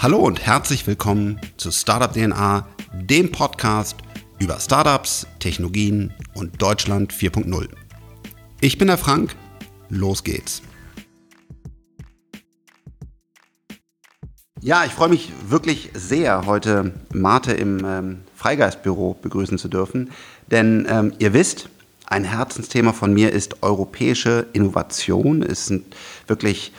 Hallo und herzlich willkommen zu Startup DNA, dem Podcast über Startups, Technologien und Deutschland 4.0. Ich bin der Frank, los geht's. Ja, ich freue mich wirklich sehr, heute Marte im ähm, Freigeistbüro begrüßen zu dürfen, denn ähm, ihr wisst, ein Herzensthema von mir ist europäische Innovation. Es sind wirklich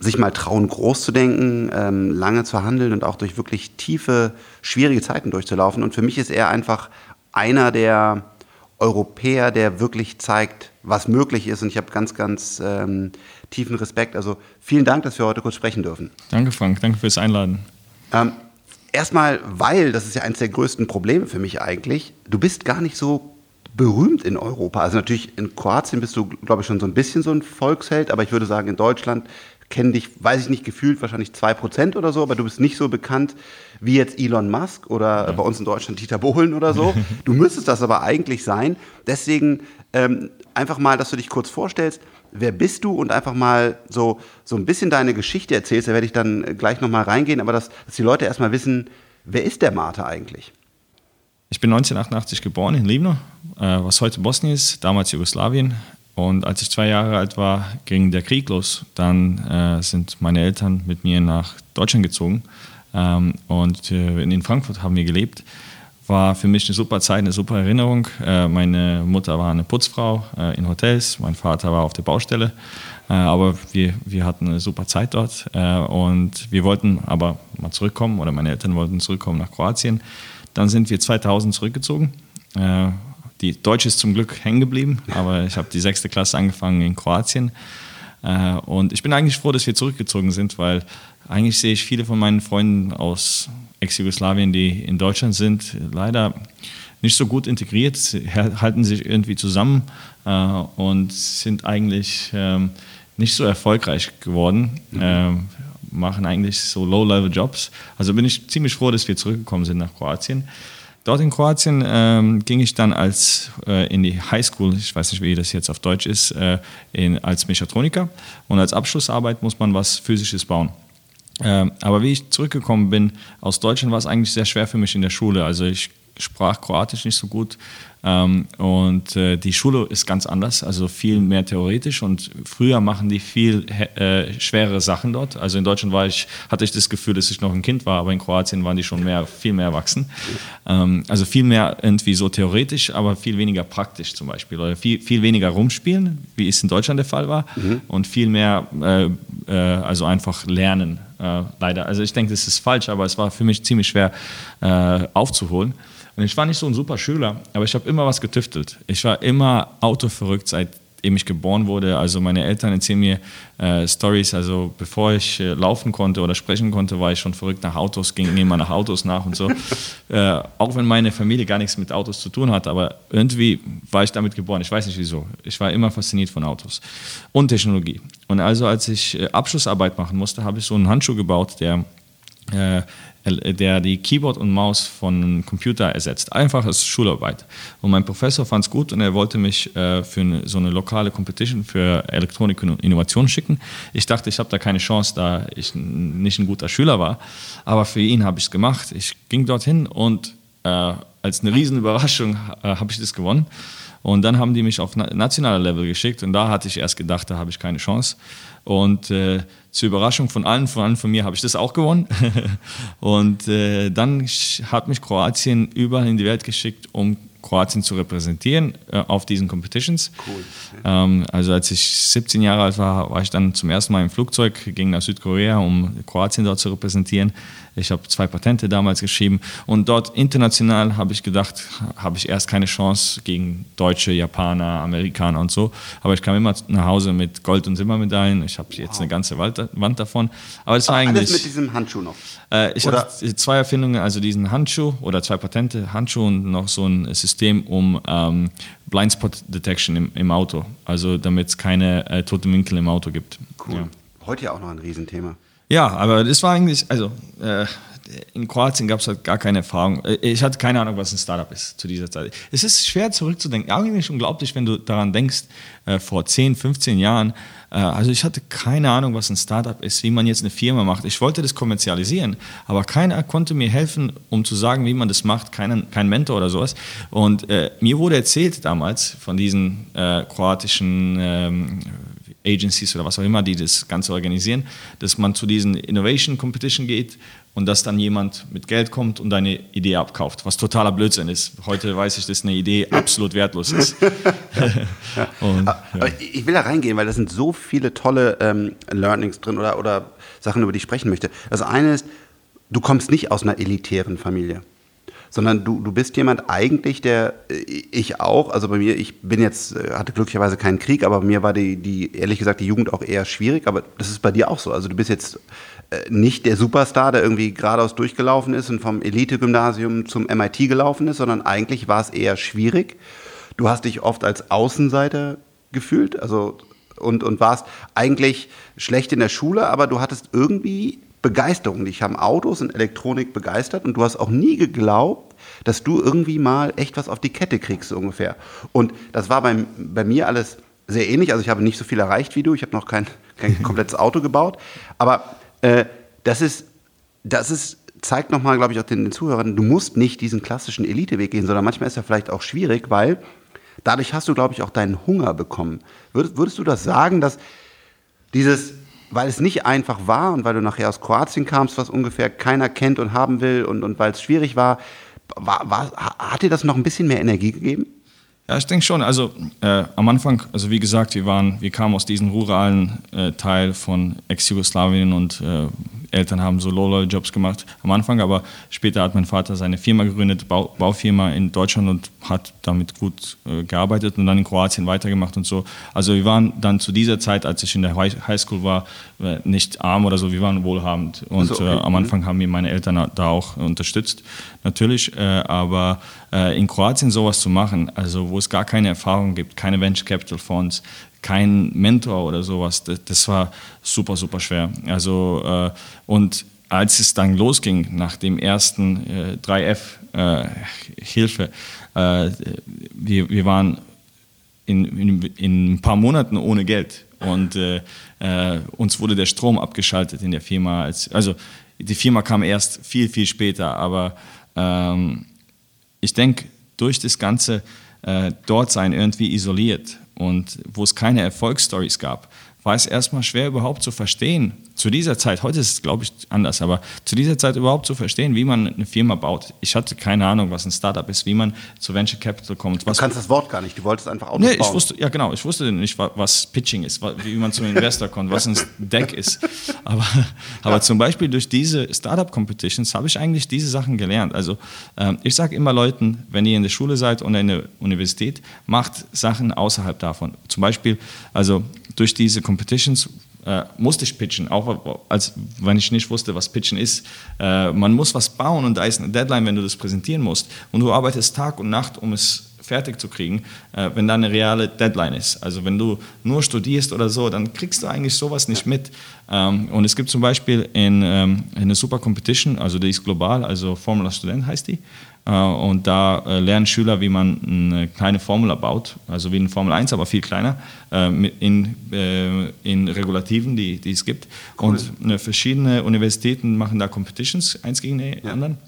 sich mal trauen, groß zu denken, ähm, lange zu handeln und auch durch wirklich tiefe, schwierige Zeiten durchzulaufen. Und für mich ist er einfach einer der Europäer, der wirklich zeigt, was möglich ist. Und ich habe ganz, ganz ähm, tiefen Respekt. Also vielen Dank, dass wir heute kurz sprechen dürfen. Danke, Frank. Danke fürs Einladen. Ähm, Erstmal, weil, das ist ja eines der größten Probleme für mich eigentlich, du bist gar nicht so berühmt in Europa. Also natürlich in Kroatien bist du, glaube ich, schon so ein bisschen so ein Volksheld, aber ich würde sagen, in Deutschland kennen dich, weiß ich nicht, gefühlt wahrscheinlich zwei Prozent oder so, aber du bist nicht so bekannt wie jetzt Elon Musk oder ja. bei uns in Deutschland Dieter Bohlen oder so. Du müsstest das aber eigentlich sein. Deswegen ähm, einfach mal, dass du dich kurz vorstellst. Wer bist du und einfach mal so, so ein bisschen deine Geschichte erzählst. Da werde ich dann gleich nochmal reingehen, aber dass, dass die Leute erstmal wissen, wer ist der Mate eigentlich? Ich bin 1988 geboren in Livno, äh, was heute Bosnien ist, damals Jugoslawien. Und als ich zwei Jahre alt war, ging der Krieg los. Dann äh, sind meine Eltern mit mir nach Deutschland gezogen. Ähm, und äh, in Frankfurt haben wir gelebt. War für mich eine super Zeit, eine super Erinnerung. Äh, meine Mutter war eine Putzfrau äh, in Hotels, mein Vater war auf der Baustelle. Äh, aber wir, wir hatten eine super Zeit dort. Und wir wollten aber mal zurückkommen, oder meine Eltern wollten zurückkommen nach Kroatien. Dann sind wir 2000 zurückgezogen die Deutsch ist zum Glück hängen geblieben, aber ich habe die sechste Klasse angefangen in Kroatien. Und ich bin eigentlich froh, dass wir zurückgezogen sind, weil eigentlich sehe ich viele von meinen Freunden aus Ex-Jugoslawien, die in Deutschland sind, leider nicht so gut integriert, sie halten sich irgendwie zusammen äh, und sind eigentlich ähm, nicht so erfolgreich geworden, mhm. äh, machen eigentlich so Low-Level-Jobs. Also bin ich ziemlich froh, dass wir zurückgekommen sind nach Kroatien. Dort in Kroatien ähm, ging ich dann als äh, in die Highschool, ich weiß nicht, wie das jetzt auf Deutsch ist, äh, in, als Mechatroniker. Und als Abschlussarbeit muss man was Physisches bauen. Ähm, aber wie ich zurückgekommen bin aus Deutschland, war es eigentlich sehr schwer für mich in der Schule. Also ich sprach Kroatisch nicht so gut ähm, und äh, die Schule ist ganz anders, also viel mehr theoretisch und früher machen die viel äh, schwerere Sachen dort. Also in Deutschland war ich, hatte ich das Gefühl, dass ich noch ein Kind war, aber in Kroatien waren die schon mehr, viel mehr erwachsen. Ähm, also viel mehr irgendwie so theoretisch, aber viel weniger praktisch zum Beispiel. Oder viel, viel weniger rumspielen, wie es in Deutschland der Fall war, mhm. und viel mehr, äh, äh also einfach lernen. Äh, leider. Also ich denke, das ist falsch, aber es war für mich ziemlich schwer äh, aufzuholen. Und ich war nicht so ein super Schüler, aber ich habe immer was getüftelt. Ich war immer autoverrückt, seitdem ich geboren wurde. Also meine Eltern erzählen mir äh, Stories. Also bevor ich äh, laufen konnte oder sprechen konnte, war ich schon verrückt nach Autos, ging immer nach Autos nach und so. äh, auch wenn meine Familie gar nichts mit Autos zu tun hat, aber irgendwie war ich damit geboren. Ich weiß nicht wieso. Ich war immer fasziniert von Autos und Technologie. Und also als ich äh, Abschlussarbeit machen musste, habe ich so einen Handschuh gebaut, der äh, der die Keyboard und Maus von Computer ersetzt. Einfaches Schularbeit. Und mein Professor fand es gut und er wollte mich äh, für eine, so eine lokale Competition für Elektronik und Innovation schicken. Ich dachte, ich habe da keine Chance, da ich nicht ein guter Schüler war. Aber für ihn habe ich es gemacht. Ich ging dorthin und äh, als eine Riesenüberraschung äh, habe ich das gewonnen. Und dann haben die mich auf nationaler Level geschickt und da hatte ich erst gedacht, da habe ich keine Chance. Und äh, zur Überraschung von allen, vor allem von mir, habe ich das auch gewonnen. und äh, dann hat mich Kroatien überall in die Welt geschickt, um Kroatien zu repräsentieren äh, auf diesen Competitions. Cool. Ähm, also als ich 17 Jahre alt war, war ich dann zum ersten Mal im Flugzeug, ging nach Südkorea, um Kroatien dort zu repräsentieren. Ich habe zwei Patente damals geschrieben und dort international habe ich gedacht, habe ich erst keine Chance gegen Deutsche, Japaner, Amerikaner und so. Aber ich kam immer nach Hause mit Gold- und Silbermedaillen. Ich habe jetzt wow. eine ganze Wand davon. Aber es war eigentlich. Alles mit diesem Handschuh noch. Äh, ich habe zwei Erfindungen, also diesen Handschuh oder zwei Patente, Handschuh und noch so ein System um ähm, Blindspot Detection im, im, Auto. Also damit es keine äh, toten Winkel im Auto gibt. Cool. Ja. Heute ja auch noch ein Riesenthema. Ja, aber das war eigentlich, also äh, in Kroatien gab es halt gar keine Erfahrung. Äh, ich hatte keine Ahnung, was ein Startup ist zu dieser Zeit. Es ist schwer zurückzudenken. Eigentlich unglaublich, wenn du daran denkst, äh, vor 10, 15 Jahren. Äh, also ich hatte keine Ahnung, was ein Startup ist, wie man jetzt eine Firma macht. Ich wollte das kommerzialisieren, aber keiner konnte mir helfen, um zu sagen, wie man das macht. Kein, kein Mentor oder sowas. Und äh, mir wurde erzählt damals von diesen äh, kroatischen ähm, Agencies oder was auch immer, die das Ganze organisieren, dass man zu diesen Innovation Competition geht und dass dann jemand mit Geld kommt und deine Idee abkauft, was totaler Blödsinn ist. Heute weiß ich, dass eine Idee absolut wertlos ist. und, ja. Ich will da reingehen, weil da sind so viele tolle ähm, Learnings drin oder, oder Sachen, über die ich sprechen möchte. Das eine ist, du kommst nicht aus einer elitären Familie sondern du, du bist jemand eigentlich, der äh, ich auch, also bei mir, ich bin jetzt, äh, hatte glücklicherweise keinen Krieg, aber bei mir war die, die, ehrlich gesagt, die Jugend auch eher schwierig, aber das ist bei dir auch so. Also du bist jetzt äh, nicht der Superstar, der irgendwie geradeaus durchgelaufen ist und vom Elite-Gymnasium zum MIT gelaufen ist, sondern eigentlich war es eher schwierig. Du hast dich oft als Außenseiter gefühlt, also und, und warst eigentlich schlecht in der Schule, aber du hattest irgendwie Begeisterung. Dich haben Autos und Elektronik begeistert und du hast auch nie geglaubt, dass du irgendwie mal echt was auf die Kette kriegst, so ungefähr. Und das war bei, bei mir alles sehr ähnlich. Also ich habe nicht so viel erreicht wie du. Ich habe noch kein, kein komplettes Auto gebaut. Aber äh, das ist, das ist, zeigt nochmal, glaube ich, auch den, den Zuhörern, du musst nicht diesen klassischen Eliteweg gehen, sondern manchmal ist er vielleicht auch schwierig, weil dadurch hast du, glaube ich, auch deinen Hunger bekommen. Würdest, würdest du das sagen, dass dieses weil es nicht einfach war und weil du nachher aus Kroatien kamst, was ungefähr keiner kennt und haben will und, und weil es schwierig war, war, war, hat dir das noch ein bisschen mehr Energie gegeben? Ja, ich denke schon. Also äh, am Anfang, also wie gesagt, wir waren, wir kamen aus diesem ruralen äh, Teil von Ex-Jugoslawien und äh, Eltern haben so Low-Jobs gemacht am Anfang, aber später hat mein Vater seine Firma gegründet, Bau, Baufirma in Deutschland und hat damit gut äh, gearbeitet und dann in Kroatien weitergemacht und so. Also wir waren dann zu dieser Zeit, als ich in der Highschool war, äh, nicht arm oder so, wir waren wohlhabend und also, okay. äh, am Anfang haben mir meine Eltern da auch unterstützt, natürlich, äh, aber äh, in Kroatien sowas zu machen, also wo es gar keine Erfahrung gibt, keine Venture Capital Fonds, kein Mentor oder sowas. Das, das war super, super schwer. Also, äh, und als es dann losging, nach dem ersten äh, 3F äh, äh, wir, wir waren in, in, in, ein paar Monaten ohne Geld und äh, äh, uns wurde der Strom abgeschaltet in der Firma. Als, also die Firma kam erst viel, viel später, aber ähm, ich denke, durch das ganze dort sein irgendwie isoliert und wo es keine Erfolgsstories gab, war es erstmal schwer überhaupt zu verstehen, zu dieser Zeit, heute ist es glaube ich anders, aber zu dieser Zeit überhaupt zu verstehen, wie man eine Firma baut. Ich hatte keine Ahnung, was ein Startup ist, wie man zu Venture Capital kommt. du kannst das Wort gar nicht, du wolltest einfach Autos nee, bauen. Ich wusste, ja genau, ich wusste nicht, was Pitching ist, wie man zum Investor kommt, was ein Deck ist. Aber, aber ja. zum Beispiel durch diese Startup Competitions habe ich eigentlich diese Sachen gelernt. Also ähm, ich sage immer Leuten, wenn ihr in der Schule seid oder in der Universität, macht Sachen außerhalb davon. Zum Beispiel, also durch diese Competitions äh, musste ich pitchen, auch als wenn ich nicht wusste, was Pitchen ist. Äh, man muss was bauen und da ist eine Deadline, wenn du das präsentieren musst. Und du arbeitest Tag und Nacht, um es fertig zu kriegen, äh, wenn da eine reale Deadline ist. Also wenn du nur studierst oder so, dann kriegst du eigentlich sowas nicht mit. Ähm, und es gibt zum Beispiel in, ähm, eine Super Competition, also die ist global, also Formula Student heißt die. Äh, und da äh, lernen Schüler, wie man eine kleine Formula baut, also wie eine Formel 1, aber viel kleiner, äh, in, in Regulativen, die, die es gibt. Cool. Und verschiedene Universitäten machen da Competitions, eins gegen den ja. anderen.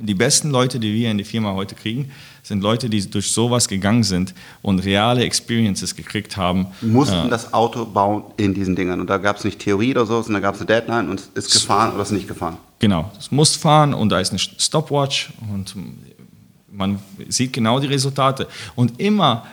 Die besten Leute, die wir in die Firma heute kriegen, sind Leute, die durch sowas gegangen sind und reale Experiences gekriegt haben. Mussten äh, das Auto bauen in diesen Dingern. Und da gab es nicht Theorie oder so, sondern da gab es eine Deadline und ist gefahren oder ist nicht gefahren. Genau, es muss fahren und da ist eine Stopwatch und man sieht genau die Resultate. Und immer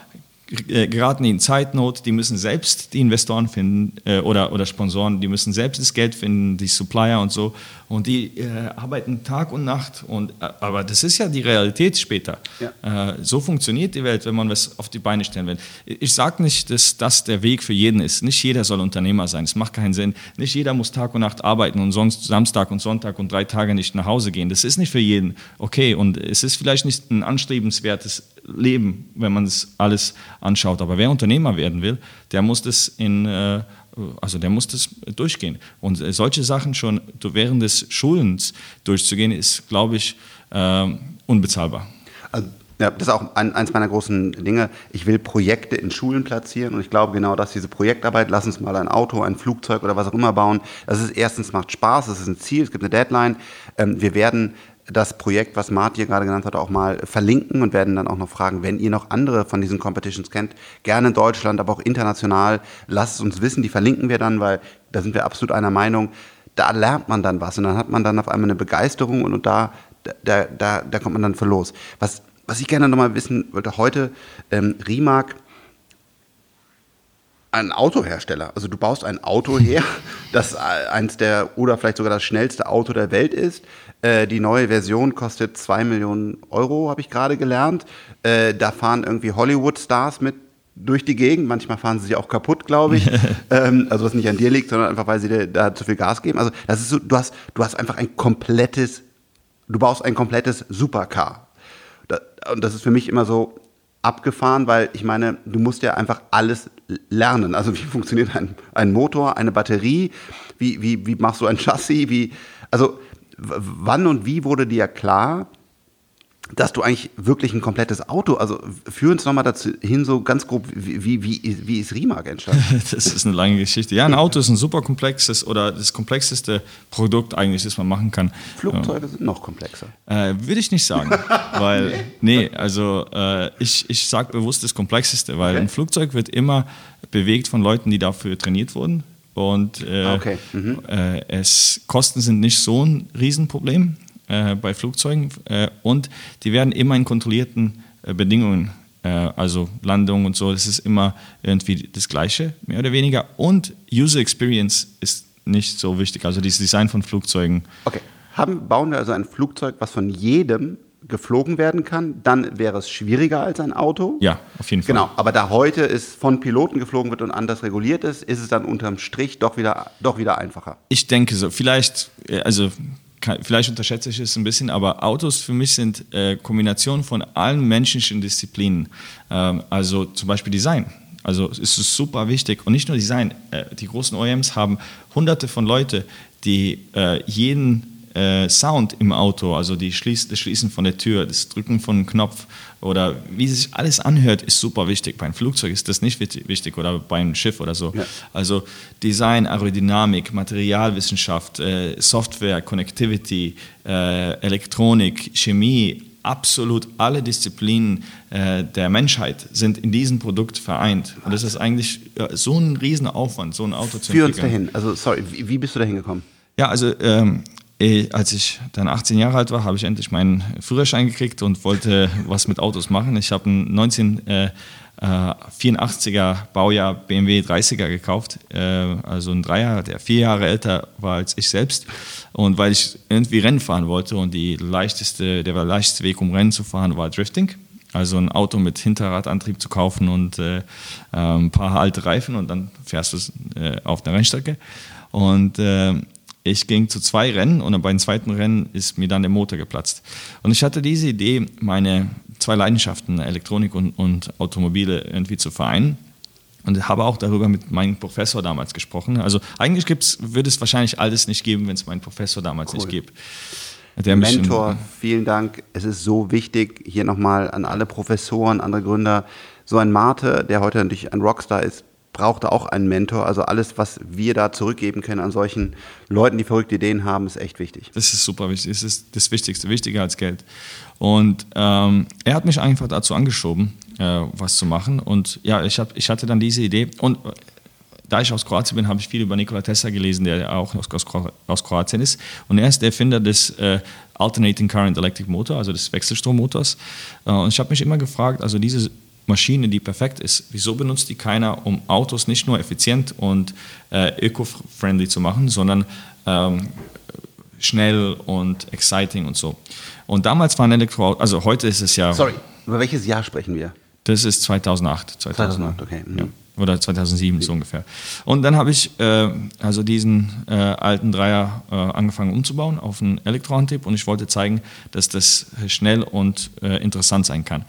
geraten in Zeitnot, die müssen selbst die Investoren finden äh, oder, oder Sponsoren, die müssen selbst das Geld finden, die Supplier und so. Und die äh, arbeiten Tag und Nacht. Und, äh, aber das ist ja die Realität später. Ja. Äh, so funktioniert die Welt, wenn man was auf die Beine stellen will. Ich sage nicht, dass das der Weg für jeden ist. Nicht jeder soll Unternehmer sein. Es macht keinen Sinn. Nicht jeder muss Tag und Nacht arbeiten und sonst Samstag und Sonntag und drei Tage nicht nach Hause gehen. Das ist nicht für jeden okay. Und es ist vielleicht nicht ein anstrebenswertes Leben, wenn man das alles anschaut. Aber wer Unternehmer werden will, der muss das in, äh, also der muss das durchgehen. Und solche Sachen schon während des Schulens durchzugehen, ist, glaube ich, äh, unbezahlbar. Also ja, das ist auch ein, eins meiner großen Dinge. Ich will Projekte in Schulen platzieren und ich glaube genau, dass diese Projektarbeit, lass uns mal ein Auto, ein Flugzeug oder was auch immer bauen, das ist erstens macht Spaß, das ist ein Ziel, es gibt eine Deadline. Ähm, wir werden das Projekt, was hier gerade genannt hat, auch mal verlinken und werden dann auch noch fragen, wenn ihr noch andere von diesen Competitions kennt, gerne in Deutschland, aber auch international, lasst es uns wissen, die verlinken wir dann, weil da sind wir absolut einer Meinung, da lernt man dann was und dann hat man dann auf einmal eine Begeisterung und, und da, da, da, da kommt man dann für los. Was was ich gerne nochmal wissen wollte, heute, ähm, Rimac, ein Autohersteller. Also du baust ein Auto her, das eins der oder vielleicht sogar das schnellste Auto der Welt ist. Äh, die neue Version kostet 2 Millionen Euro, habe ich gerade gelernt. Äh, da fahren irgendwie Hollywood-Stars mit durch die Gegend. Manchmal fahren sie sich auch kaputt, glaube ich. ähm, also was nicht an dir liegt, sondern einfach, weil sie da zu viel Gas geben. Also das ist so, du hast, du hast einfach ein komplettes, du baust ein komplettes Supercar und das ist für mich immer so abgefahren, weil ich meine, du musst ja einfach alles lernen. Also wie funktioniert ein, ein Motor, eine Batterie, wie, wie, wie machst du ein Chassis, wie, also wann und wie wurde dir klar, dass du eigentlich wirklich ein komplettes Auto, also führ uns nochmal dazu hin, so ganz grob, wie, wie, wie ist Rimac entstanden? das ist eine lange Geschichte. Ja, ein Auto ist ein super komplexes oder das komplexeste Produkt eigentlich, das man machen kann. Flugzeuge sind noch komplexer. Äh, Würde ich nicht sagen, weil, nee, also äh, ich, ich sage bewusst das Komplexeste, weil okay. ein Flugzeug wird immer bewegt von Leuten, die dafür trainiert wurden. Und äh, ah, okay. mhm. Äh, es, Kosten sind nicht so ein Riesenproblem äh, bei Flugzeugen äh, und die werden immer in kontrollierten äh, Bedingungen, äh, also Landung und so, das ist immer irgendwie das Gleiche, mehr oder weniger. Und User Experience ist nicht so wichtig, also das Design von Flugzeugen. Okay, Haben, bauen wir also ein Flugzeug, was von jedem geflogen werden kann, dann wäre es schwieriger als ein Auto. Ja, auf jeden Fall. Genau, aber da heute es von Piloten geflogen wird und anders reguliert ist, ist es dann unterm Strich doch wieder, doch wieder einfacher. Ich denke so. Vielleicht, also kann, vielleicht unterschätze ich es ein bisschen, aber Autos für mich sind äh, Kombination von allen menschlichen Disziplinen. Ähm, also zum Beispiel Design. Also es ist super wichtig und nicht nur Design. Äh, die großen OEMs haben hunderte von Leuten, die äh, jeden äh, Sound im Auto, also die Schließ, das Schließen von der Tür, das Drücken von einem Knopf oder wie sich alles anhört, ist super wichtig. Bei einem Flugzeug ist das nicht wichtig oder bei einem Schiff oder so. Ja. Also Design, Aerodynamik, Materialwissenschaft, äh, Software, Connectivity, äh, Elektronik, Chemie, absolut alle Disziplinen äh, der Menschheit sind in diesem Produkt vereint. Und das ist eigentlich äh, so ein Riesenaufwand, so ein Auto zu entwickeln. Führ uns dahin. Also, sorry, wie, bist du dahin gekommen? Ja, also ähm, äh, als ich dann 18 Jahre alt war, habe ich endlich meinen Führerschein gekriegt und wollte was mit Autos machen. Ich habe einen 1984er äh, Baujahr BMW 30er gekauft, äh, also ein Dreier, der vier Jahre älter war als ich selbst. Und weil ich irgendwie Rennen fahren wollte und die leichteste, der leichteste Weg, um Rennen zu fahren, war Drifting. Also ein Auto mit Hinterradantrieb zu kaufen und äh, ein paar alte Reifen und dann fährst du äh, auf der Rennstrecke. Und äh, ich ging zu zwei Rennen und beim zweiten Rennen ist mir dann der Motor geplatzt. Und ich hatte diese Idee, meine zwei Leidenschaften, Elektronik und, und Automobile, irgendwie zu vereinen. Und habe auch darüber mit meinem Professor damals gesprochen. Also eigentlich gibt's, würde es wahrscheinlich alles nicht geben, wenn es meinen Professor damals cool. nicht gibt. Der Mentor, vielen Dank. Es ist so wichtig, hier nochmal an alle Professoren, andere Gründer, so ein Mate, der heute natürlich ein Rockstar ist, brauchte auch einen Mentor. Also alles, was wir da zurückgeben können an solchen Leuten, die verrückte Ideen haben, ist echt wichtig. Das ist super wichtig. Das ist das Wichtigste, wichtiger als Geld. Und ähm, er hat mich einfach dazu angeschoben, äh, was zu machen. Und ja, ich, hab, ich hatte dann diese Idee. Und äh, da ich aus Kroatien bin, habe ich viel über Nikola Tesla gelesen, der auch aus, aus Kroatien ist. Und er ist der Erfinder des äh, Alternating Current Electric Motor, also des Wechselstrommotors. Äh, und ich habe mich immer gefragt, also diese Maschine, die perfekt ist, wieso benutzt die keiner, um Autos nicht nur effizient und äh, eco-friendly zu machen, sondern ähm, schnell und exciting und so. Und damals waren Elektroautos, also heute ist es ja. Sorry, über welches Jahr sprechen wir? Das ist 2008. 2008, okay. Mhm. Ja, oder 2007 so ungefähr. Und dann habe ich äh, also diesen äh, alten Dreier äh, angefangen umzubauen auf einen Elektroantrieb und ich wollte zeigen, dass das schnell und äh, interessant sein kann.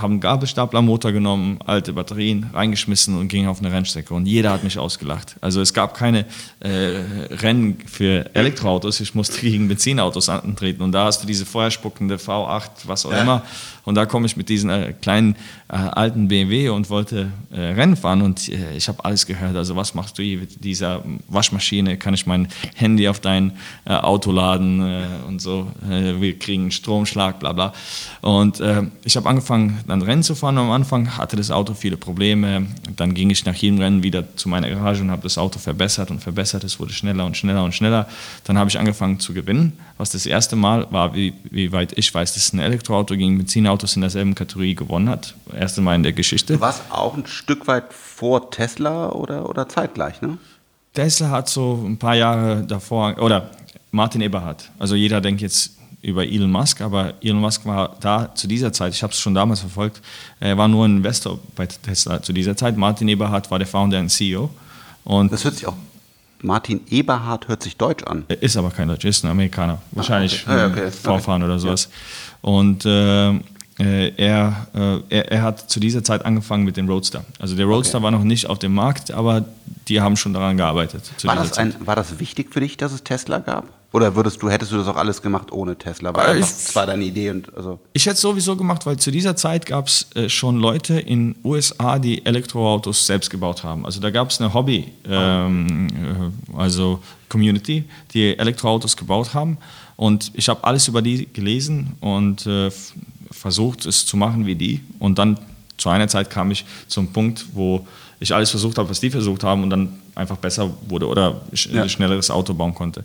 Haben einen Gabelstaplermotor genommen, alte Batterien reingeschmissen und ging auf eine Rennstrecke. Und jeder hat mich ausgelacht. Also es gab keine äh, Rennen für Elektroautos. Ich musste gegen Benzinautos antreten. Und da hast du diese feuerspuckende V8, was auch ja. immer. Und da komme ich mit diesen äh, kleinen äh, alten BMW und wollte äh, Rennen fahren. Und äh, ich habe alles gehört. Also was machst du hier mit dieser Waschmaschine? Kann ich mein Handy auf dein äh, Auto laden und so? wir kriegen einen Stromschlag, bla bla. Und ich habe angefangen dann Rennen zu fahren. Am Anfang hatte das Auto viele Probleme. Dann ging ich nach jedem Rennen wieder zu meiner Garage und habe das Auto verbessert und verbessert. Es wurde schneller und schneller und schneller. Dann habe ich angefangen zu gewinnen, was das erste Mal war, wie, wie weit ich weiß, dass ein Elektroauto gegen Benzinautos in derselben Kategorie gewonnen hat. Erste Mal in der Geschichte. Du warst auch ein Stück weit vor Tesla oder, oder zeitgleich, ne? Tesla hat so ein paar Jahre davor, oder Martin Eberhardt. Also jeder denkt jetzt, über Elon Musk, aber Elon Musk war da zu dieser Zeit, ich habe es schon damals verfolgt, er war nur ein Investor bei Tesla zu dieser Zeit. Martin Eberhardt war der Founder und CEO. Und das hört sich auch, Martin Eberhardt hört sich deutsch an. Er ist aber kein Deutsch, ist ein Amerikaner. Wahrscheinlich ah, okay. okay. Vorfahren okay. oder sowas. Ja. Und äh, er, äh, er, er, hat zu dieser Zeit angefangen mit dem Roadster. Also der Roadster okay. war noch nicht auf dem Markt, aber die haben schon daran gearbeitet. War das, ein, war das wichtig für dich, dass es Tesla gab? Oder würdest du, hättest du das auch alles gemacht ohne Tesla? Weil äh, ich, das war deine Idee und also. Ich hätte es sowieso gemacht, weil zu dieser Zeit gab es äh, schon Leute in USA, die Elektroautos selbst gebaut haben. Also da gab es eine Hobby, ähm, äh, also Community, die Elektroautos gebaut haben. Und ich habe alles über die gelesen und äh, versucht, es zu machen wie die. Und dann zu einer Zeit kam ich zum Punkt, wo ich alles versucht habe, was die versucht haben und dann einfach besser wurde oder ja. ein schnelleres Auto bauen konnte.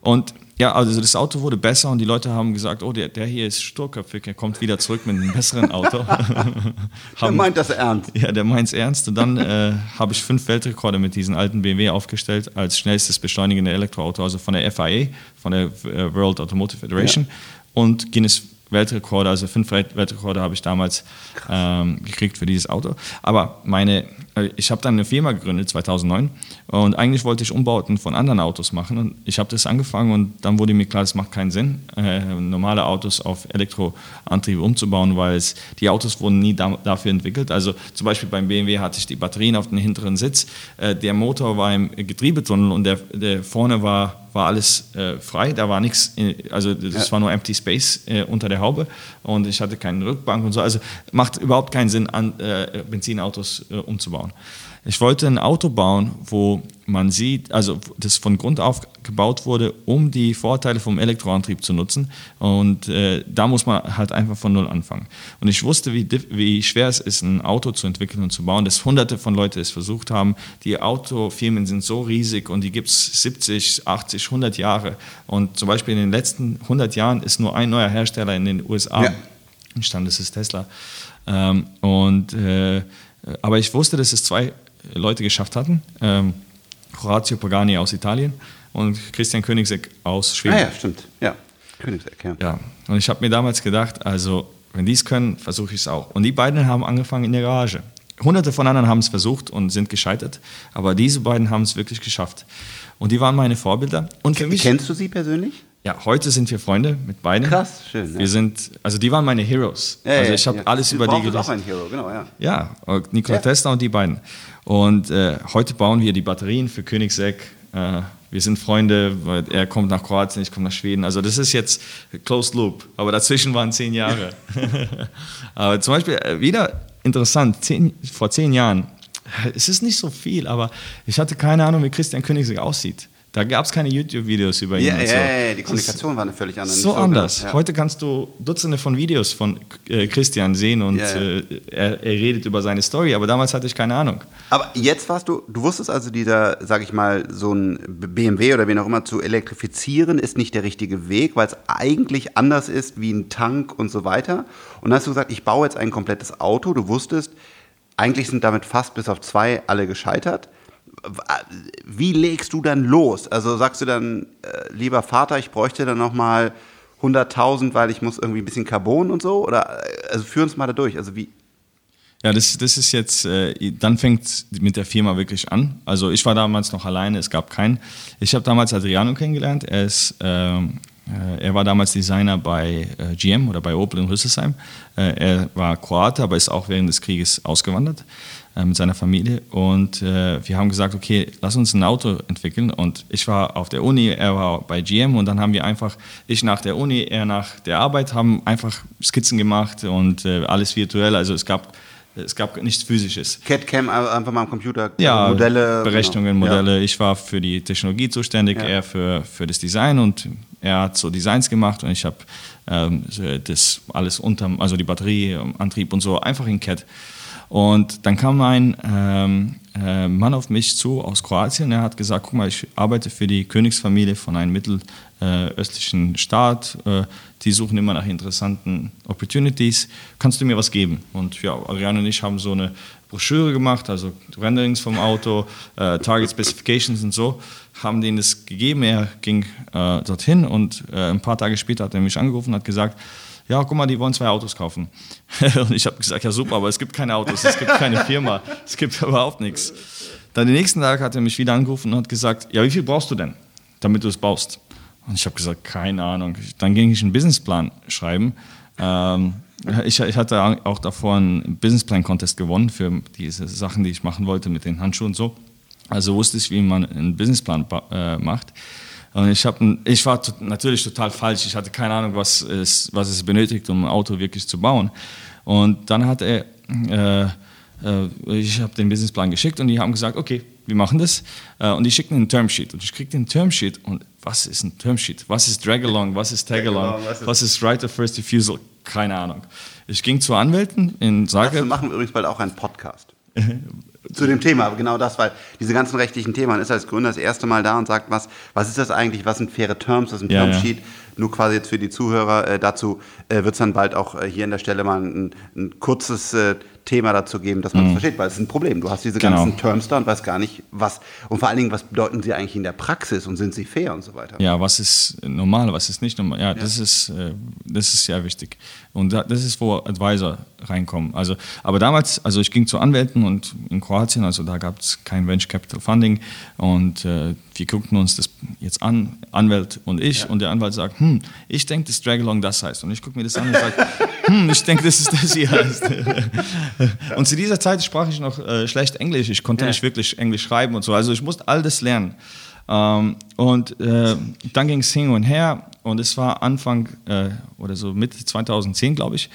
Und ja, also das Auto wurde besser und die Leute haben gesagt, oh, der, der hier ist sturköpfig, er kommt wieder zurück mit einem besseren Auto. haben, der meint das ernst. Ja, der meint es ernst. Und dann äh, habe ich fünf Weltrekorde mit diesen alten BMW aufgestellt als schnellstes beschleunigende Elektroauto, also von der FIA, von der äh, World Automotive Federation. Ja. Und Guinness Weltrekorde, also fünf Weltrekorde habe ich damals ähm, gekriegt für dieses Auto. Aber meine, äh, ich habe dann eine Firma gegründet 2009 und eigentlich wollte ich Umbauten von anderen Autos machen und ich habe das angefangen und dann wurde mir klar, es macht keinen Sinn, äh, normale Autos auf Elektroantriebe umzubauen, weil es, die Autos wurden nie da, dafür entwickelt. Also zum Beispiel beim BMW hatte ich die Batterien auf dem hinteren Sitz, äh, der Motor war im Getriebetunnel und der, der vorne war war alles äh, frei, da war nichts, also das ja. war nur Empty Space äh, unter der Haube und ich hatte keine Rückbank und so. Also macht überhaupt keinen Sinn, an, äh, Benzinautos äh, umzubauen. Ich wollte ein Auto bauen, wo man sieht, also das von Grund auf gebaut wurde, um die Vorteile vom Elektroantrieb zu nutzen. Und äh, da muss man halt einfach von Null anfangen. Und ich wusste, wie, wie schwer es ist, ein Auto zu entwickeln und zu bauen, dass hunderte von Leuten es versucht haben. Die Autofirmen sind so riesig und die gibt es 70, 80, 100 Jahre. Und zum Beispiel in den letzten 100 Jahren ist nur ein neuer Hersteller in den USA ja. entstanden, das ist Tesla. Ähm, und, äh, aber ich wusste, dass es zwei Leute geschafft hatten. Ähm, Horatio Pagani aus Italien und Christian Königsegg aus Schweden. Ah ja, stimmt. Ja, Königsegg, ja. ja. Und ich habe mir damals gedacht, also wenn die es können, versuche ich es auch. Und die beiden haben angefangen in der Garage. Hunderte von anderen haben es versucht und sind gescheitert, aber diese beiden haben es wirklich geschafft. Und die waren meine Vorbilder. Und für mich, Kennst du sie persönlich? Ja, heute sind wir Freunde mit beiden. Krass, schön. Ja. Wir sind, also die waren meine Heroes. Ja, also ich habe ja. alles über die gelesen. auch ein Hero, genau, ja. Ja, Nikola Tesla und die beiden. Und äh, heute bauen wir die Batterien für Königsegg. Äh, wir sind Freunde, weil er kommt nach Kroatien, ich komme nach Schweden. Also das ist jetzt Closed Loop, aber dazwischen waren zehn Jahre. aber zum Beispiel äh, wieder interessant, zehn, vor zehn Jahren, es ist nicht so viel, aber ich hatte keine Ahnung, wie Christian Königsegg aussieht. Da gab es keine YouTube-Videos über ihn. Ja, ja, so. ja, die Kommunikation war eine völlig andere. So, so anders. Ja. Heute kannst du Dutzende von Videos von äh, Christian sehen und. Äh, er, er, redet über seine Story, aber damals hatte ich keine Ahnung. Aber jetzt warst du, du wusstest also, dieser, sag ich mal, so ein BMW oder wen auch immer zu elektrifizieren, ist nicht der richtige Weg, weil es eigentlich anders ist wie ein Tank und so weiter. Und dann hast du gesagt, ich baue jetzt ein komplettes Auto. Du wusstest, eigentlich sind damit fast bis auf zwei alle gescheitert wie legst du dann los? Also sagst du dann, äh, lieber Vater, ich bräuchte dann noch mal 100.000, weil ich muss irgendwie ein bisschen Carbon und so? Oder äh, also führ uns mal da durch. Also wie? Ja, das, das ist jetzt, äh, dann fängt mit der Firma wirklich an. Also ich war damals noch alleine, es gab keinen. Ich habe damals Adriano kennengelernt. Er ist ähm, äh, er war damals Designer bei äh, GM oder bei Opel in Rüsselsheim. Äh, er war Kroate, aber ist auch während des Krieges ausgewandert mit seiner Familie. Und wir haben gesagt, okay, lass uns ein Auto entwickeln. Und ich war auf der Uni, er war bei GM und dann haben wir einfach, ich nach der Uni, er nach der Arbeit, haben einfach Skizzen gemacht und alles virtuell. Also es gab es gab nichts Physisches. CAD-Cam einfach mal am Computer, ja, Modelle. Berechnungen, genau. Modelle. Ja. Ich war für die Technologie zuständig, ja. er für, für das Design und er hat so Designs gemacht und ich habe ähm, das alles unter, also die Batterie, Antrieb und so, einfach in CAD. Und dann kam ein ähm, äh, Mann auf mich zu aus Kroatien. Er hat gesagt: Guck mal, ich arbeite für die Königsfamilie von einem mittelöstlichen äh, Staat. Äh, die suchen immer nach interessanten Opportunities. Kannst du mir was geben? Und ja, Adrian und ich haben so eine Broschüre gemacht, also Renderings vom Auto, äh, Target Specifications und so, haben denen das gegeben. Er ging äh, dorthin und äh, ein paar Tage später hat er mich angerufen und hat gesagt, ja, guck mal, die wollen zwei Autos kaufen. und ich habe gesagt, ja super, aber es gibt keine Autos, es gibt keine Firma, es gibt überhaupt nichts. Dann den nächsten Tag hat er mich wieder angerufen und hat gesagt, ja, wie viel brauchst du denn, damit du es baust? Und ich habe gesagt, keine Ahnung. Dann ging ich einen Businessplan schreiben. Ähm, ich, ich, hatte auch davor einen Businessplan-Contest gewonnen für diese Sachen, die ich machen wollte mit den Handschuhen und so. Also wusste ich, wie man einen Businessplan äh, macht. Und ich, hab, ich war natürlich total falsch. Ich hatte keine Ahnung, was es, was es benötigt, um ein Auto wirklich zu bauen. Und dann hat er, äh, äh, ich habe den Businessplan geschickt und die haben gesagt, okay, wir machen das. Äh, und die schickten einen Termsheet. Und ich kriegte den Termsheet und was ist ein Termsheet? Was ist Dragalong? Was ist Tagalong? Was ist Right of First Refusal? Keine Ahnung. Ich ging zu Anwälten in Zagreb. Wir machen übrigens bald auch einen Podcast. zu dem Thema, aber genau das, weil diese ganzen rechtlichen Themen, man ist als Gründer das erste Mal da und sagt, was, was ist das eigentlich, was sind faire Terms, was ist ein ja, Termsheet, ja. nur quasi jetzt für die Zuhörer, äh, dazu äh, wird es dann bald auch äh, hier an der Stelle mal ein, ein kurzes äh, Thema dazu geben, dass man es mhm. versteht, weil es ist ein Problem. Du hast diese genau. ganzen Terms da und weißt gar nicht, was, und vor allen Dingen, was bedeuten sie eigentlich in der Praxis und sind sie fair und so weiter. Ja, was ist normal, was ist nicht normal. Ja, ja. Das, ist, äh, das ist sehr wichtig. Und das ist, wo Advisor reinkommen. Also, aber damals, also ich ging zu Anwälten und in Kroatien, also da gab es kein Venture Capital Funding und äh, wir guckten uns das jetzt an, Anwalt und ich, ja. und der Anwalt sagt, hm, ich denke, das Dragalong das heißt. Und ich gucke mir das an und sage, hm, ich denke, das ist das hier heißt. und zu dieser Zeit sprach ich noch äh, schlecht Englisch. Ich konnte ja. nicht wirklich Englisch schreiben und so. Also ich musste all das lernen. Ähm, und äh, dann ging es hin und her und es war Anfang äh, oder so Mitte 2010, glaube ich.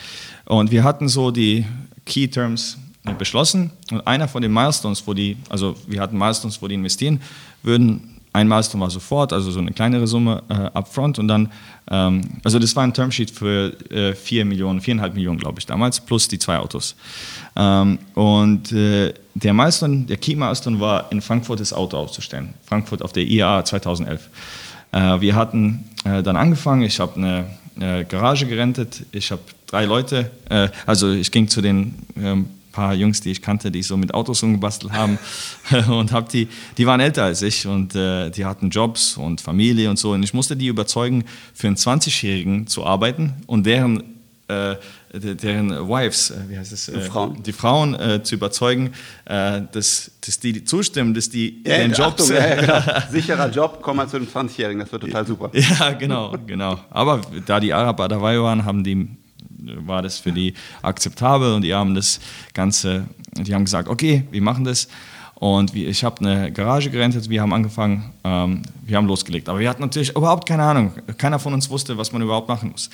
Und wir hatten so die Key Terms beschlossen und einer von den Milestones, wo die, also wir hatten Milestones, wo die investieren würden, ein Milestone war sofort, also so eine kleinere Summe äh, upfront und dann, ähm, also das war ein Termsheet für äh, 4 Millionen, 4,5 Millionen, glaube ich, damals, plus die zwei Autos. Ähm, und äh, der Milestone, der Key Milestone war, in Frankfurt das Auto auszustellen. Frankfurt auf der IAA 2011. Äh, wir hatten äh, dann angefangen, ich habe eine äh, Garage gerentet, ich habe drei Leute, also ich ging zu den ähm, paar Jungs, die ich kannte, die so mit Autos umgebastelt haben und hab die, die waren älter als ich und äh, die hatten Jobs und Familie und so und ich musste die überzeugen, für einen 20-Jährigen zu arbeiten und deren äh, deren Wives, äh, wie heißt es, äh, Frauen. die Frauen äh, zu überzeugen, äh, dass, dass die zustimmen, dass die ja, den Jobs... Achtung, ja, genau. Sicherer Job, komm mal zu einem 20-Jährigen, das wird total super. Ja, genau, genau. Aber da die Araber dabei waren, haben die war das für die akzeptabel und die haben das Ganze, die haben gesagt, okay, wir machen das. Und ich habe eine Garage gerentet, wir haben angefangen, ähm, wir haben losgelegt. Aber wir hatten natürlich überhaupt keine Ahnung. Keiner von uns wusste, was man überhaupt machen muss.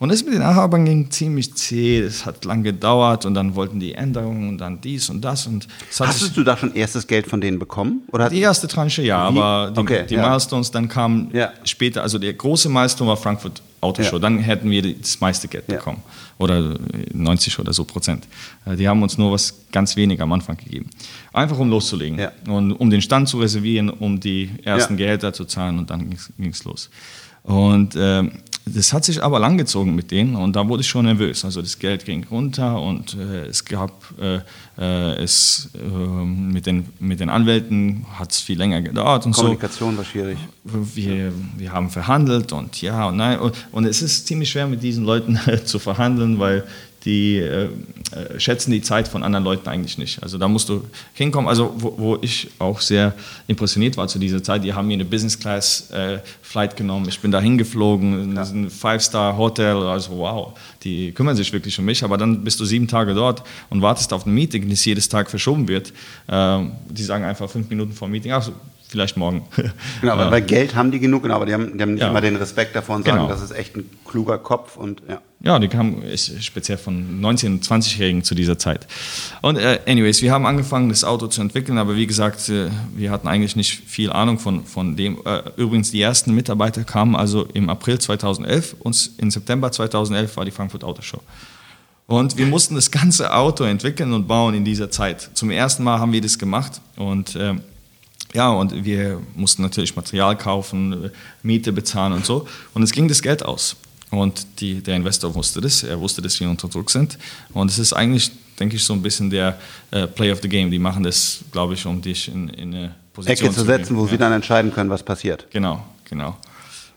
Und das mit den Arabern ging ziemlich zäh, es hat lange gedauert und dann wollten die Änderungen und dann dies und das. Und das Hast du da schon erstes Geld von denen bekommen? Oder die erste Tranche ja, Wie? aber die, okay, die ja. Milestones dann kamen ja. später. Also der große Milestone war Frankfurt Autoshow, ja. dann hätten wir das meiste Geld bekommen. Oder 90 oder so Prozent. Äh, die haben uns nur was ganz wenig am Anfang gegeben. Einfach um loszulegen und um den Stand zu reservieren, um die ersten Gehälter zu zahlen und dann ging es los. Und äh, das hat sich aber langgezogen mit denen und da wurde ich schon nervös. Also das Geld ging runter und äh, es gab äh, äh es ähm, mit, den, mit den Anwälten hat es viel länger gedauert und Kommunikation so. war schwierig. Wir, wir haben verhandelt und ja und nein und, und es ist ziemlich schwer mit diesen Leuten zu verhandeln, weil die äh, schätzen die Zeit von anderen Leuten eigentlich nicht. Also da musst du hinkommen. Also wo, wo ich auch sehr impressioniert war zu dieser Zeit, die haben mir eine Business Class äh, Flight genommen. Ich bin da hingeflogen, ja. ein Five-Star Hotel. Also wow, die kümmern sich wirklich um mich. Aber dann bist du sieben Tage dort und wartest auf ein Meeting, das jedes Tag verschoben wird. Äh, die sagen einfach fünf Minuten vor dem Meeting, ach, vielleicht morgen. Genau, aber bei Geld haben die genug, genau, aber die haben, die haben nicht ja. immer den Respekt davon und sagen, genau. das ist echt ein kluger Kopf und ja. Ja, die kamen speziell von 19-, 20-Jährigen zu dieser Zeit. Und äh, anyways, wir haben angefangen, das Auto zu entwickeln, aber wie gesagt, äh, wir hatten eigentlich nicht viel Ahnung von, von dem. Äh, übrigens, die ersten Mitarbeiter kamen also im April 2011 und im September 2011 war die Frankfurt Autoshow. Und wir mussten das ganze Auto entwickeln und bauen in dieser Zeit. Zum ersten Mal haben wir das gemacht und äh, ja, und wir mussten natürlich Material kaufen, Miete bezahlen und so. Und es ging das Geld aus. Und die, der Investor wusste das, er wusste, dass wir unter Druck sind. Und es ist eigentlich, denke ich, so ein bisschen der äh, Play of the Game. Die machen das, glaube ich, um dich in, in eine Position Ecke zu setzen, wo ja. sie dann entscheiden können, was passiert. Genau, genau.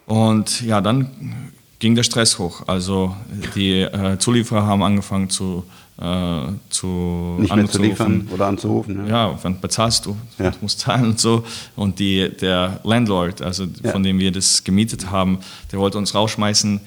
Und ja, dann ging der Stress hoch. Also die äh, Zulieferer haben angefangen zu äh, zu Nicht mehr zu liefern oder anzurufen. Ja, ja wann bezahlst du? Ja. Du musst zahlen und so. Und die, der Landlord, also ja. von dem wir das gemietet haben, der wollte uns rausschmeißen.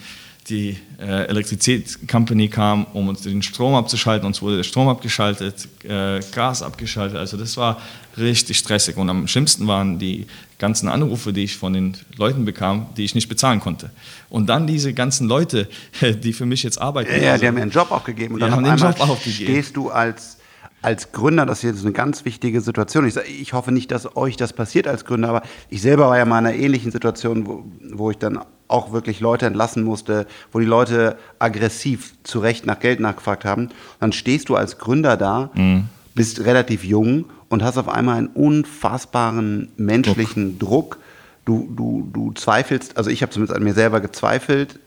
Die äh, Elektrizität-Company kam, um uns den Strom abzuschalten. Uns wurde der Strom abgeschaltet, äh, Gas abgeschaltet. Also das war richtig stressig. Und am schlimmsten waren die ganzen Anrufe, die ich von den Leuten bekam, die ich nicht bezahlen konnte. Und dann diese ganzen Leute, die für mich jetzt arbeiten. Ja, also, die haben mir einen Job aufgegeben. Und dann haben den Job aufgegeben. stehst du als als Gründer, das ist jetzt eine ganz wichtige Situation. Ich, ich, hoffe nicht, dass euch das passiert als Gründer, aber ich selber war ja mal in einer ähnlichen Situation, wo, wo ich dann auch wirklich Leute entlassen musste, wo die Leute aggressiv zu Recht nach Geld nachgefragt haben. Und dann stehst du als Gründer da, mhm. bist relativ jung und hast auf einmal einen unfassbaren menschlichen Druck. Druck. Du, du, du zweifelst, also ich habe zumindest an mir selber gezweifelt,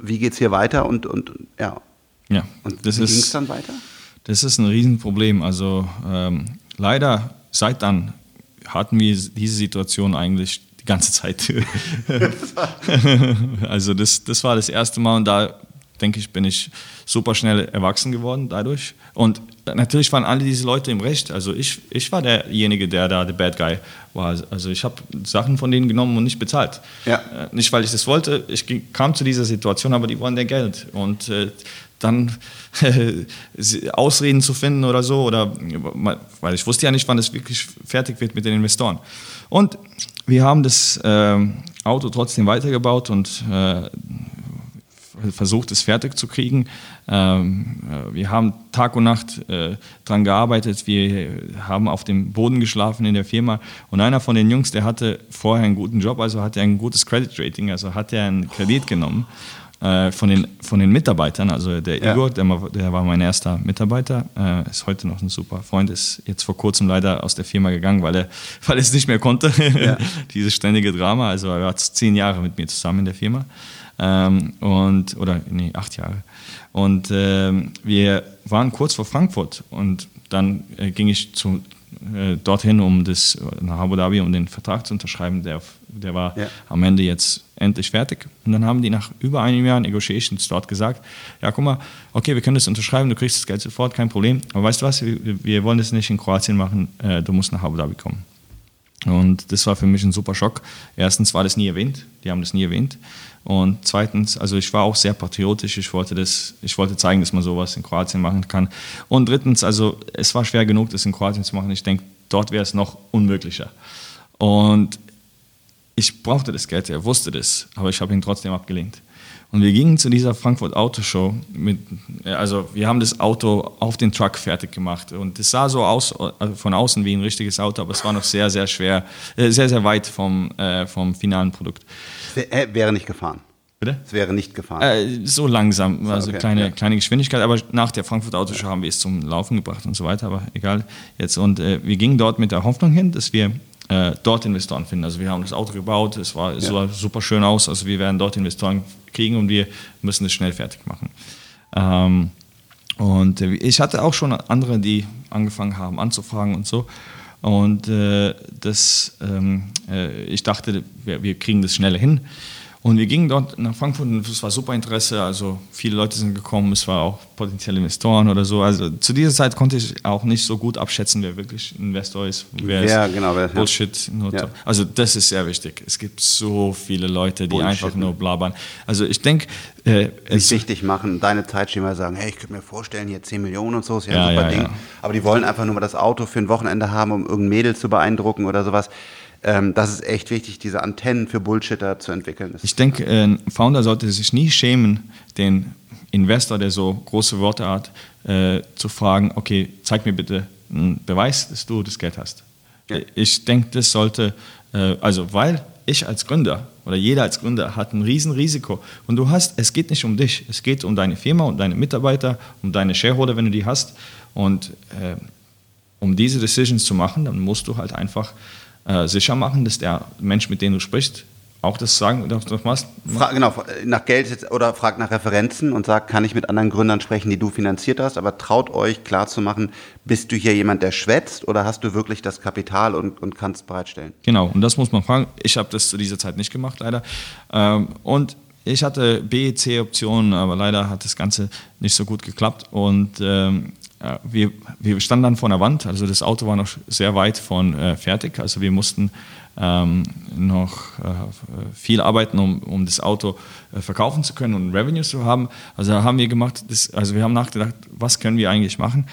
wie geht es hier weiter und, und ja. Ja, und das wie ging es dann weiter? Das ist ein Riesenproblem. Also ähm, leider seit dann hatten wir diese Situation eigentlich die ganze Zeit. also das, das war das erste Mal und da denke ich, bin ich super schnell erwachsen geworden dadurch. Und natürlich waren alle diese Leute im Recht. Also ich, ich war derjenige, der da der Bad Guy war. Also ich habe Sachen von denen genommen und nicht bezahlt. Ja. Äh, nicht, weil ich das wollte. Ich kam zu dieser Situation, aber die wollen der Geld. Und äh, dann Ausreden zu finden oder so, oder weil ich wusste ja nicht, wann es wirklich fertig wird mit den Investoren. Und wir haben das äh, Auto trotzdem weitergebaut und äh, versucht, es fertig zu kriegen. Ähm, äh, wir haben Tag und Nacht äh, daran gearbeitet. Wir haben auf dem Boden geschlafen in der Firma. Und einer von den Jungs, der hatte vorher einen guten Job, also hatte ein gutes Credit Rating, also hat er einen Kredit genommen äh, von, den, von den Mitarbeitern. Also der ja. Igor, der, der, war mein erster Mitarbeiter, äh, ist heute noch ein super Freund, ist jetzt vor kurzem leider aus der Firma gegangen, weil er, weil er es nicht mehr konnte. Ja. Dieses ständige Drama. Also er war zehn Jahre mit mir zusammen in der Firma. Ähm, und, oder nee, acht Jahre. Und ähm, wir waren kurz vor Frankfurt und dann äh, ging ich zu, äh, dorthin, um das nach Abu Dhabi, um den Vertrag zu unterschreiben. Der, der war ja. am Ende jetzt endlich fertig. Und dann haben die nach über einem Jahr Negotiations dort gesagt: Ja, guck mal, okay, wir können das unterschreiben, du kriegst das Geld sofort, kein Problem. Aber weißt du was, wir, wir wollen das nicht in Kroatien machen, äh, du musst nach Abu Dhabi kommen. Und das war für mich ein super Schock. Erstens war das nie erwähnt, die haben das nie erwähnt. Und zweitens, also ich war auch sehr patriotisch, ich wollte, das, ich wollte zeigen, dass man sowas in Kroatien machen kann. Und drittens, also es war schwer genug, das in Kroatien zu machen. Ich denke, dort wäre es noch unmöglicher. Und ich brauchte das Geld, er wusste das, aber ich habe ihn trotzdem abgelehnt. Und wir gingen zu dieser Frankfurt Autoshow mit, also wir haben das Auto auf den Truck fertig gemacht und es sah so aus also von außen wie ein richtiges Auto, aber es war noch sehr, sehr schwer, äh, sehr, sehr weit vom, äh, vom finalen Produkt. Es wäre nicht gefahren. Bitte? Es wäre nicht gefahren. Äh, so langsam, also okay, kleine, ja. kleine Geschwindigkeit, aber nach der Frankfurt Autoshow haben wir es zum Laufen gebracht und so weiter, aber egal jetzt. Und äh, wir gingen dort mit der Hoffnung hin, dass wir äh, dort Investoren finden. Also wir haben das Auto gebaut, es war, es sah super schön aus, also wir werden dort Investoren kriegen und wir müssen es schnell fertig machen. Ähm, und äh, ich hatte auch schon andere, die angefangen haben anzufragen und so. Und äh, das, ähm, äh, ich dachte, wir, wir, kriegen das schneller hin. Und wir gingen dort nach Frankfurt und es war super Interesse. Also viele Leute sind gekommen, es war auch potenzielle Investoren oder so. Also zu dieser Zeit konnte ich auch nicht so gut abschätzen, wer wirklich Investor ist, wer Ja, ist genau, wer- Bullshit. Ja. Also das ist sehr wichtig. Es gibt so viele Leute, die Bullshit, einfach ne? nur blabbern. Also ich denke, äh, Nicht es, wichtig machen, deine Zeit mal sagen, hey, ich könnte mir vorstellen, hier 10 Millionen und so, ist ja, Ja, ein super ja, Ding. ja. Aber die wollen einfach nur mal das Auto für ein Wochenende haben, um irgendein Mädel zu beeindrucken oder sowas. Ähm, das ist echt wichtig, diese Antennen für Bullshitter zu entwickeln. Ich denke, ein Founder sollte sich nie schämen, den Investor, der so große Worte hat, äh, zu fragen, okay, zeig mir bitte einen Beweis, dass du das Geld hast. Ja. Ich denke, das sollte, äh, also weil ich als Gründer oder jeder als Gründer hat ein Riesenrisiko und du hast, es geht nicht um dich, es geht um deine Firma und deine Mitarbeiter, um deine Shareholder, wenn du die hast und äh, um diese Decisions zu machen, dann musst du halt einfach äh, sicher machen, dass der Mensch, mit dem du sprichst, auch das sagen, das das machst. Fra genau, nach Geld oder fragt nach Referenzen und sagt, kann ich mit anderen Gründern sprechen, die du finanziert hast, aber traut euch klar zu machen, bist du hier jemand, der schwätzt oder hast du wirklich das Kapital und, und kannst bereitstellen? Genau, und das muss man fragen. Ich habe das zu dieser Zeit nicht gemacht, leider. Ähm, und ich hatte B, C-Optionen, aber leider hat das Ganze nicht so gut geklappt. Und ähm, wir, wir standen dann vor einer Wand, also das Auto war noch sehr weit von äh, fertig. Also wir mussten ähm, noch äh, viel arbeiten, um, um das Auto äh, verkaufen zu können und Revenue zu haben. Also haben wir gemacht, das, also wir haben nachgedacht, was können wir eigentlich machen?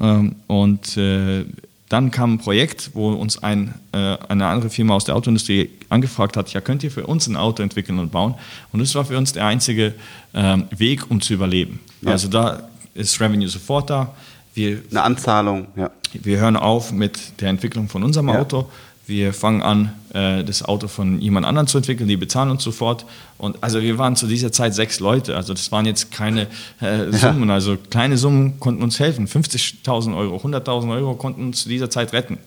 Ähm, und äh, dann kam ein Projekt, wo uns ein, äh, eine andere Firma aus der Autoindustrie angefragt hat, ja, könnt ihr für uns ein Auto entwickeln und bauen? Und das war für uns der einzige ähm, Weg, um zu überleben. Ja. Also da ist Revenue sofort da. Wir, Eine Anzahlung, ja. wir hören auf mit der Entwicklung von unserem Ja. Auto. Wir fangen an, äh, das Auto von jemand anderem zu entwickeln, die bezahlen uns sofort. Und also wir waren zu dieser Zeit sechs Leute, also das waren jetzt keine äh, Summen, also kleine Summen konnten uns helfen. 50.000 Euro, 100.000 Euro konnten uns zu dieser Zeit retten.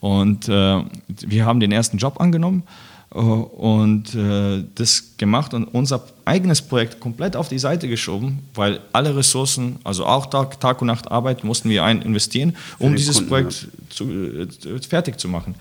Und äh, wir haben den ersten Job angenommen und äh, das gemacht und unser eigenes Projekt komplett auf die Seite geschoben, weil alle Ressourcen, also auch Tag, Tag und Nacht Arbeit, mussten wir ein investieren, um dieses Kunden, Projekt zu, äh, fertig zu machen.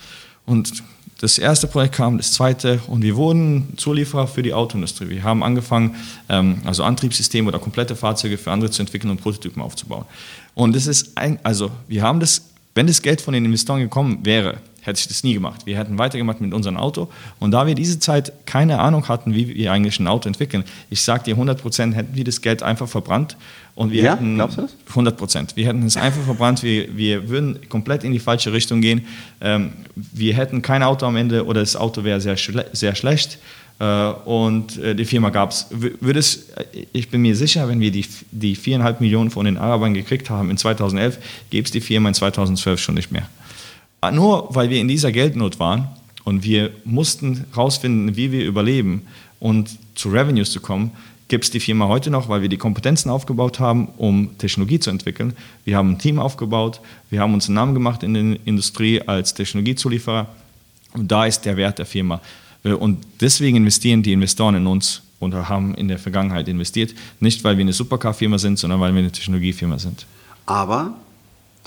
Und das erste Projekt kam, das zweite und wir wurden Zulieferer für die Autoindustrie. Wir haben angefangen, ähm, also Antriebssysteme oder komplette Fahrzeuge für andere zu entwickeln und Prototypen aufzubauen. Und das ist ein, also wir haben das, wenn das Geld von den Investoren gekommen wäre, hätte ich das nie gemacht. Wir hätten weitergemacht mit unserem Auto. Und da wir diese Zeit keine Ahnung hatten, wie wir eigentlich ein Auto entwickeln, ich sage dir 100 Prozent, hätten wir das Geld einfach verbrannt. Und wir Ja? hätten, Glaubst du das? 100 Prozent. Wir hätten es einfach verbrannt. Wir, wir würden komplett in die falsche Richtung gehen. Ähm, wir hätten kein Auto am Ende oder das Auto wäre sehr, schle sehr schlecht. Äh, und äh, die Firma gab es. Äh, ich bin mir sicher, wenn wir die, die viereinhalb Millionen von den Arabern gekriegt haben in 2011, gäbe es die Firma in 2012 schon nicht mehr. Ah, Nur weil wir in dieser Geldnot waren und wir mussten herausfinden, wie wir überleben und zu Revenues zu kommen, gibt es die Firma heute noch, weil wir die Kompetenzen aufgebaut haben, um Technologie zu entwickeln. Wir haben ein Team aufgebaut, wir haben uns einen Namen gemacht in der Industrie als Technologiezulieferer und da ist der Wert der Firma. Äh, Und deswegen investieren die Investoren in uns und haben in der Vergangenheit investiert. Nicht, weil wir eine Supercar-Firma sind, sondern weil wir eine Technologiefirma sind. Aber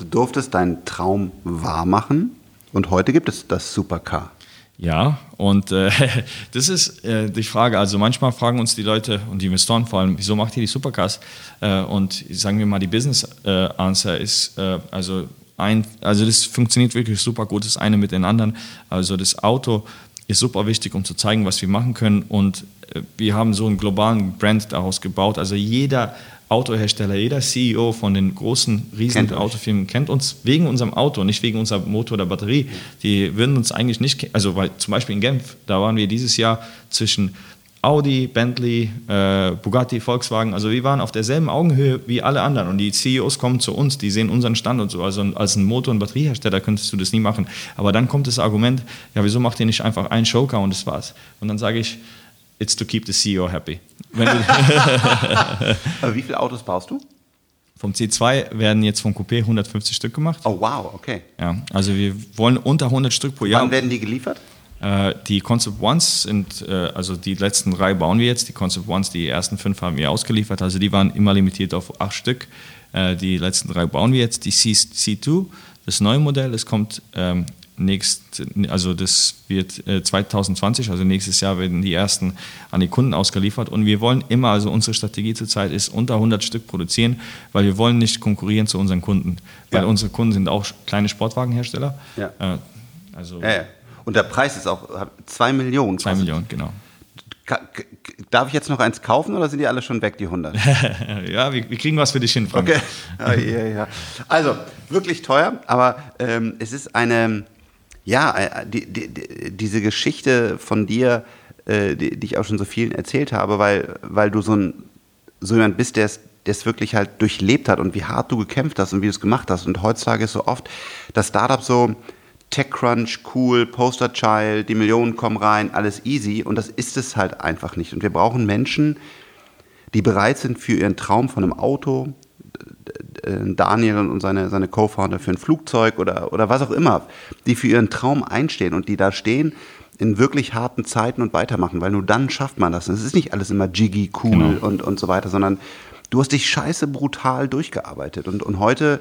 du durftest deinen Traum wahr machen und heute gibt es das Supercar. Ja, und äh, das ist äh, die Frage. Also manchmal fragen uns die Leute und die Investoren vor allem, wieso macht ihr die Supercars? Äh, und sagen wir mal, die Business äh, Answer ist, äh, also ein, also das funktioniert wirklich super gut, das eine mit den anderen. Also das Auto ist super wichtig, um zu zeigen, was wir machen können. Und äh, wir haben so einen globalen Brand daraus gebaut. Also jeder Autohersteller, jeder CEO von den großen, riesigen Kennt. Autofirmen kennt uns wegen unserem Auto, nicht wegen unserem Motor oder Batterie. Die würden uns eigentlich nicht, ke- also weil zum Beispiel in Genf, da waren wir dieses Jahr zwischen Audi, Bentley, äh, Bugatti, Volkswagen, also wir waren auf derselben Augenhöhe wie alle anderen und die CEOs kommen zu uns, die sehen unseren Stand und so, also als ein Motor- und Batteriehersteller könntest du das nie machen. Aber dann kommt das Argument, ja wieso macht ihr nicht einfach einen Showcar und das war's? Und dann sage ich, it's to keep the CEO happy. Wenn du, Aber wie viele Autos baust du? vom C2 werden jetzt vom Coupé 150 Stück gemacht. Oh wow, okay. Ja, also wir wollen unter 100 Stück pro Jahr. Wann werden die geliefert? Äh, die Concept Ones sind, äh, also die letzten drei bauen wir jetzt. Die Concept Ones, die ersten fünf haben wir ausgeliefert. Also die waren immer limitiert auf acht Stück. Äh, die letzten drei bauen wir jetzt. Die C, C2, das neue Modell, es kommt ähm, nächst, also das wird 2020, äh, also nächstes Jahr werden die ersten an die Kunden ausgeliefert und wir wollen immer, also unsere Strategie zurzeit ist unter 100 Stück produzieren, weil wir wollen nicht konkurrieren zu unseren Kunden, weil ja. unsere Kunden sind auch kleine Sportwagenhersteller. Ja. Äh, also ja, und der Preis ist auch 2 Millionen. 2 Millionen, genau. Darf ich jetzt noch eins kaufen oder sind die alle schon weg, die 100? ja, wir, wir, kriegen was für dich hin, Frank. Okay. Ja, ja, ja. Also, wirklich teuer, aber ähm, es ist eine, ja, äh, die, die, die, diese Geschichte von dir, äh, die, ich auch schon so vielen erzählt habe, weil, weil du so, ein, so jemand bist, der es wirklich halt durchlebt hat und wie hart du gekämpft hast und wie du es gemacht hast. Und heutzutage ist so oft das Startup so, TechCrunch, cool, Posterchild, die Millionen kommen rein, alles easy. Und das ist es halt einfach nicht. Und wir brauchen Menschen, die bereit sind für ihren Traum von einem Auto, Daniel und seine, seine Co-Founder für ein Flugzeug oder, oder was auch immer, die für ihren Traum einstehen und die da stehen in wirklich harten Zeiten und weitermachen, weil nur dann schafft man das. Es ist nicht alles immer jiggy, cool genau. und, und so weiter, sondern du hast dich scheiße brutal durchgearbeitet. Und, und heute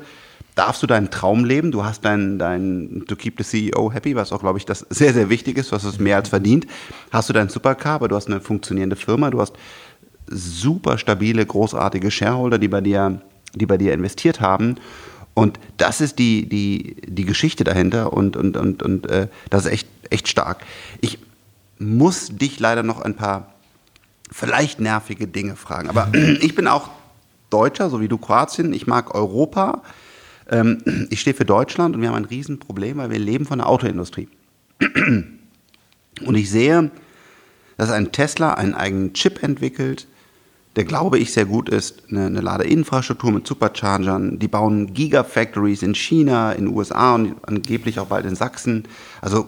darfst du deinen Traum leben. Du hast dein, dein, to keep the CEO happy, was auch, glaube ich, das sehr, sehr wichtig ist. Du hast es mehr als verdient. Hast du dein Supercar, aber du hast eine funktionierende Firma. Du hast super stabile, großartige Shareholder, die bei dir, die bei dir investiert haben. Und das ist die, die, die Geschichte dahinter und, und, und, und äh, das ist echt, echt stark. Ich muss dich leider noch ein paar vielleicht nervige Dinge fragen. Aber ich bin auch Deutscher, so wie du Kroatien. Ich mag Europa. Ähm, ich stehe für Deutschland und wir haben ein Riesenproblem, weil wir leben von der Autoindustrie. Und ich sehe, dass ein Tesla einen eigenen Chip entwickelt, der glaube ich sehr gut ist, eine, eine Ladeinfrastruktur mit Superchargern. Die bauen Gigafactories in China, in den USA und angeblich auch bald in Sachsen. Also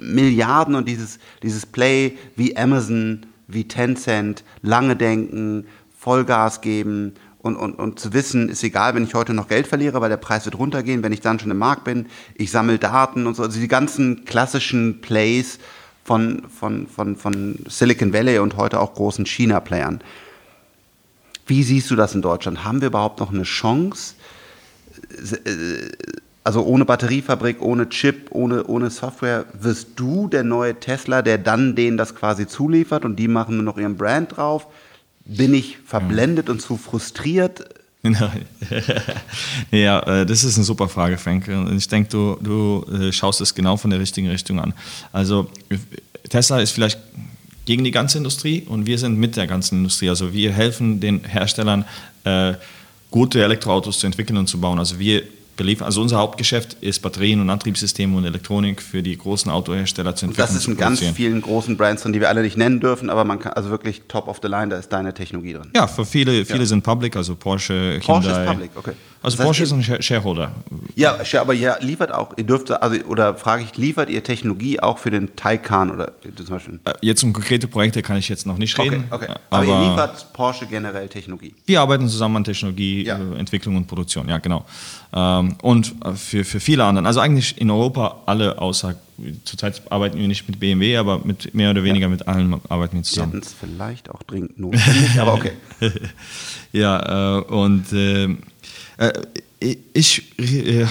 Milliarden und dieses, dieses Play wie Amazon, wie Tencent, lange denken, Vollgas geben und, und, und zu wissen, ist egal, wenn ich heute noch Geld verliere, weil der Preis wird runtergehen, wenn ich dann schon im Markt bin, ich sammle Daten und so, also die ganzen klassischen Plays von, von, von, von Silicon Valley und heute auch großen China-Playern. Wie siehst du das in Deutschland? Haben wir überhaupt noch eine Chance? Also ohne Batteriefabrik, ohne Chip, ohne, ohne Software, wirst du der neue Tesla, der dann denen das quasi zuliefert und die machen nur noch ihren Brand drauf? Bin ich verblendet und zu frustriert? ja, äh, das ist eine super Frage, Frank. Ich denke, du, du äh, schaust es genau von der richtigen Richtung an. Also Tesla ist vielleicht gegen die ganze Industrie und wir sind mit der ganzen Industrie. Also wir helfen den Herstellern, äh, gute Elektroautos zu entwickeln und zu bauen. Also wir beliefern. Also unser Hauptgeschäft ist Batterien und Antriebssysteme und Elektronik für die großen Autohersteller zu entwickeln. Und das ist in ganz vielen großen Brands drin, die wir alle nicht nennen dürfen, aber man kann also wirklich top of the line, da ist deine Technologie drin. Ja, für viele, viele ja. sind public, also Porsche, Porsche Hyundai. ist public, okay. Also das Porsche ist ein Shareholder. Ja, aber ja, liefert auch, ihr dürft, also, oder frage ich, liefert ihr Technologie auch für den Taycan oder zum Beispiel? Äh, jetzt um konkrete Projekte kann ich jetzt noch nicht reden. Okay, okay. Aber, aber ihr liefert Porsche generell Technologie? Wir arbeiten zusammen an Technologie, ja. Äh, Entwicklung und Produktion, ja genau. Ähm, und äh, für, für viele andere, also eigentlich in Europa alle außer, zurzeit arbeiten wir nicht mit BMW, aber mit mehr oder weniger ja. mit allen arbeiten wir zusammen. Wir es vielleicht auch dringend notwendig, aber okay. ja, äh, und äh, äh, ich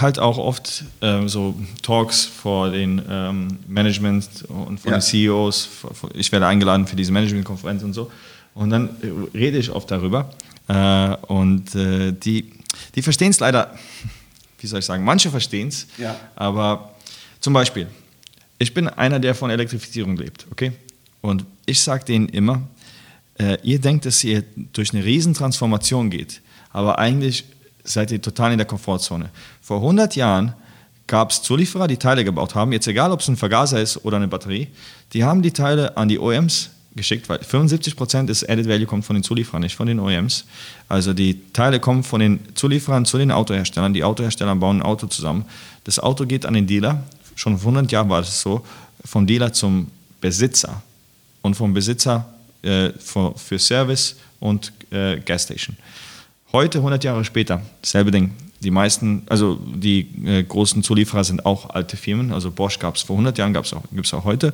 halte auch oft äh, so Talks vor den ähm, Management und von ja. den CEOs. Ich werde eingeladen für diese Managementkonferenz und so. Und dann rede ich oft darüber. Äh, und äh, die, die verstehen es leider, wie soll ich sagen, manche verstehen es. Ja. Aber zum Beispiel, ich bin einer, der von Elektrifizierung lebt, okay? Und ich sage denen immer, äh, ihr denkt, dass ihr durch eine Riesentransformation geht, aber eigentlich seid ihr total in der Komfortzone. Vor 100 Jahren gab es Zulieferer, die Teile gebaut haben, jetzt egal, ob es ein Vergaser ist oder eine Batterie, die haben die Teile an die OEMs geschickt, weil 75 Prozent des Added Value kommt von den Zulieferern, nicht von den OEMs. Also die Teile kommen von den Zulieferern zu den Autoherstellern, die Autohersteller bauen ein Auto zusammen. Das Auto geht an den Dealer, schon vor 100 Jahren war das so, vom Dealer zum Besitzer und vom Besitzer äh, für, für Service und äh, Gasstation. Heute, 100 Jahre später, dasselbe Ding. Die meisten, also die äh, großen Zulieferer sind auch alte Firmen. Also Bosch gab es vor 100 Jahren, gibt es auch, gibt's auch heute.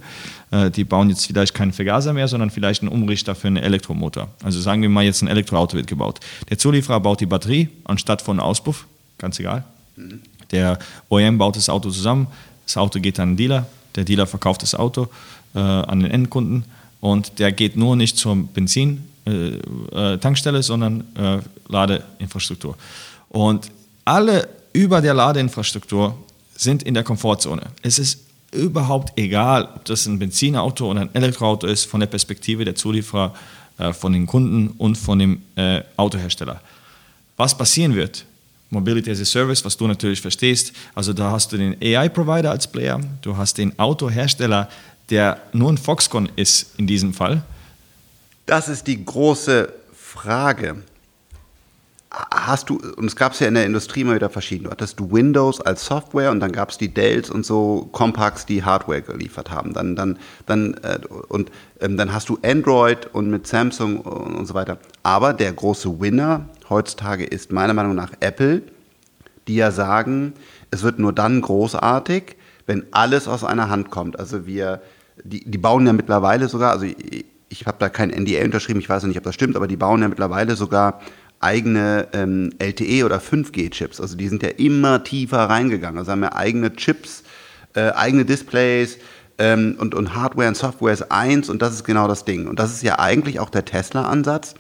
Äh, die bauen jetzt vielleicht keinen Vergaser mehr, sondern vielleicht einen Umrichter für einen Elektromotor. Also sagen wir mal, jetzt ein Elektroauto wird gebaut. Der Zulieferer baut die Batterie anstatt von Auspuff, ganz egal. Der OEM baut das Auto zusammen, das Auto geht an den Dealer, der Dealer verkauft das Auto äh, an den Endkunden und der geht nur nicht zur Benzin-Tankstelle, äh, äh sondern äh, Ladeinfrastruktur. Und alle über der Ladeinfrastruktur sind in der Komfortzone. Es ist überhaupt egal, ob das ein Benzinauto oder ein Elektroauto ist, von der Perspektive der Zulieferer, äh, von den Kunden und von dem äh, Autohersteller. Was passieren wird, Mobility as a Service, was du natürlich verstehst. Also da hast du den AI-Provider als Player, du hast den Autohersteller, der nur ein Foxconn ist in diesem Fall. Das ist die große Frage. Hast du, und es gab es ja in der Industrie immer wieder verschieden, du hattest du Windows als Software und dann gab es die Dells und so Compacts, die Hardware geliefert haben. Dann, dann, dann, äh, und ähm, dann hast du Android und mit Samsung und, und so weiter. Aber der große Winner heutzutage ist meiner Meinung nach Apple, die ja sagen, es wird nur dann großartig, wenn alles aus einer Hand kommt. Also wir, die, die bauen ja mittlerweile sogar, also ich, ich habe da kein NDA unterschrieben, ich weiß nicht, ob das stimmt, aber die bauen ja mittlerweile sogar eigene ähm, LTE oder 5G-Chips. Also die sind ja immer tiefer reingegangen. Also haben ja eigene Chips, äh, eigene Displays ähm, und, und Hardware und Software ist eins und das ist genau das Ding. Und das ist ja eigentlich auch der Tesla-Ansatz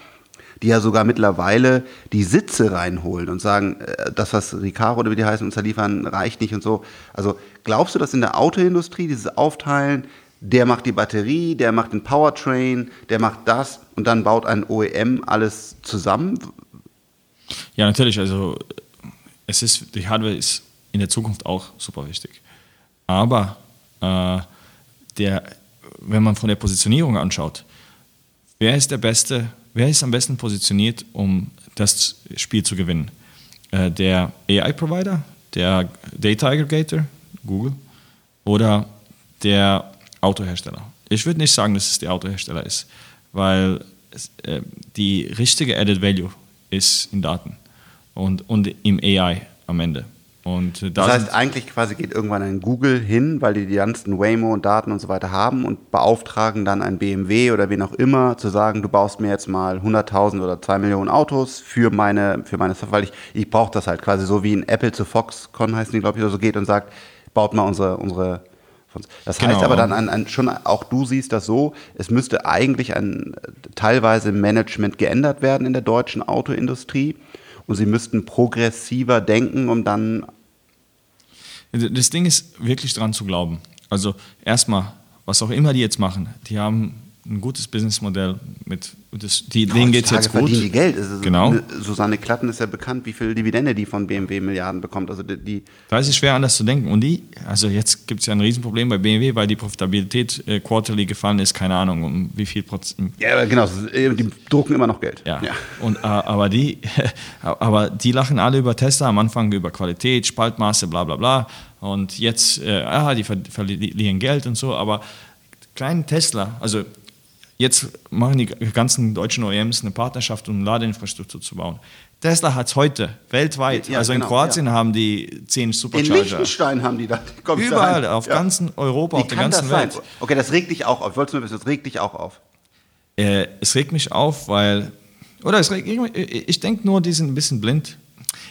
die ja sogar mittlerweile die Sitze reinholen und sagen, äh, das, was Recaro oder wie die heißen, uns liefern, reicht nicht und so. Also glaubst du, dass in der Autoindustrie dieses Aufteilen, der macht die Batterie, der macht den Powertrain, der macht das und dann baut ein OEM alles zusammen? Ja, natürlich. Also es ist, die Hardware ist in der Zukunft auch super wichtig. Aber äh, der, wenn man von der Positionierung anschaut, wer ist der beste Wer ist am besten positioniert, um das Spiel zu gewinnen? Äh, der AI-Provider, der Data Aggregator, Google, oder der Autohersteller? Ich würde nicht sagen, dass es der Autohersteller ist, weil äh, die richtige Added Value ist in Daten und, und im AI am Ende. Und da das heißt, eigentlich quasi geht irgendwann ein Google hin, weil die die ganzen Waymo und Daten und so weiter haben und beauftragen dann ein BMW oder wen auch immer zu sagen, du baust mir jetzt mal 100.000 oder 2 Millionen Autos für meine, für meine Software, weil ich, ich brauche das halt quasi so wie ein Apple zu Foxconn heißen die, glaube ich, oder so geht und sagt, baut mal unsere, unsere das genau. heißt aber dann an, an, schon auch du siehst das so, es müsste eigentlich ein teilweise Management geändert werden in der deutschen Autoindustrie und sie müssten progressiver denken, um dann das Ding ist wirklich dran zu glauben. Also erstmal, was auch immer die jetzt machen, die haben ein gutes Businessmodell mit die, ja, denen geht es jetzt gut. die Geld. Also genau. Susanne Klatten ist ja bekannt, wie viel Dividende die von BMW Milliarden bekommt. Also die, da ist es schwer anders zu denken. Und die, also jetzt gibt es ja ein Riesenproblem bei BMW, weil die Profitabilität äh, quarterly gefallen ist, keine Ahnung, um wie viel Prozent. Ja, genau, die drucken immer noch Geld. Ja. ja. Und, äh, aber, die, aber die lachen alle über Tesla am Anfang über Qualität, Spaltmaße, bla bla bla. Und jetzt, äh, ah, die verlieren Geld und so, aber kleinen Tesla, also Jetzt machen die ganzen deutschen OEMs eine Partnerschaft, um Ladeinfrastruktur zu bauen. Tesla hat es heute weltweit. Ja, also in genau, Kroatien ja. haben die zehn Supercharger. In Liechtenstein haben die da. Überall, da auf ja. ganzen Europa, Wie auf der ganzen Welt. Sein? Okay, das regt dich auch auf. Ich wollte nur wissen, das regt dich auch auf. Äh, es regt mich auf, weil, oder es regt, ich denke nur, die sind ein bisschen blind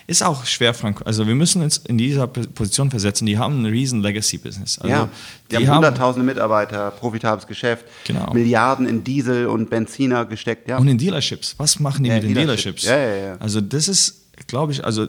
ist auch schwer, Frank. Also wir müssen uns in dieser Position versetzen. Die haben ein riesen Legacy-Business. Also ja, die, die haben hunderttausende Mitarbeiter, profitables Geschäft, genau. Milliarden in Diesel und Benziner gesteckt. Ja. Und in Dealerships. Was machen die ja, mit den Dealerships? Ja, ja, ja. Also das ist, glaube ich, also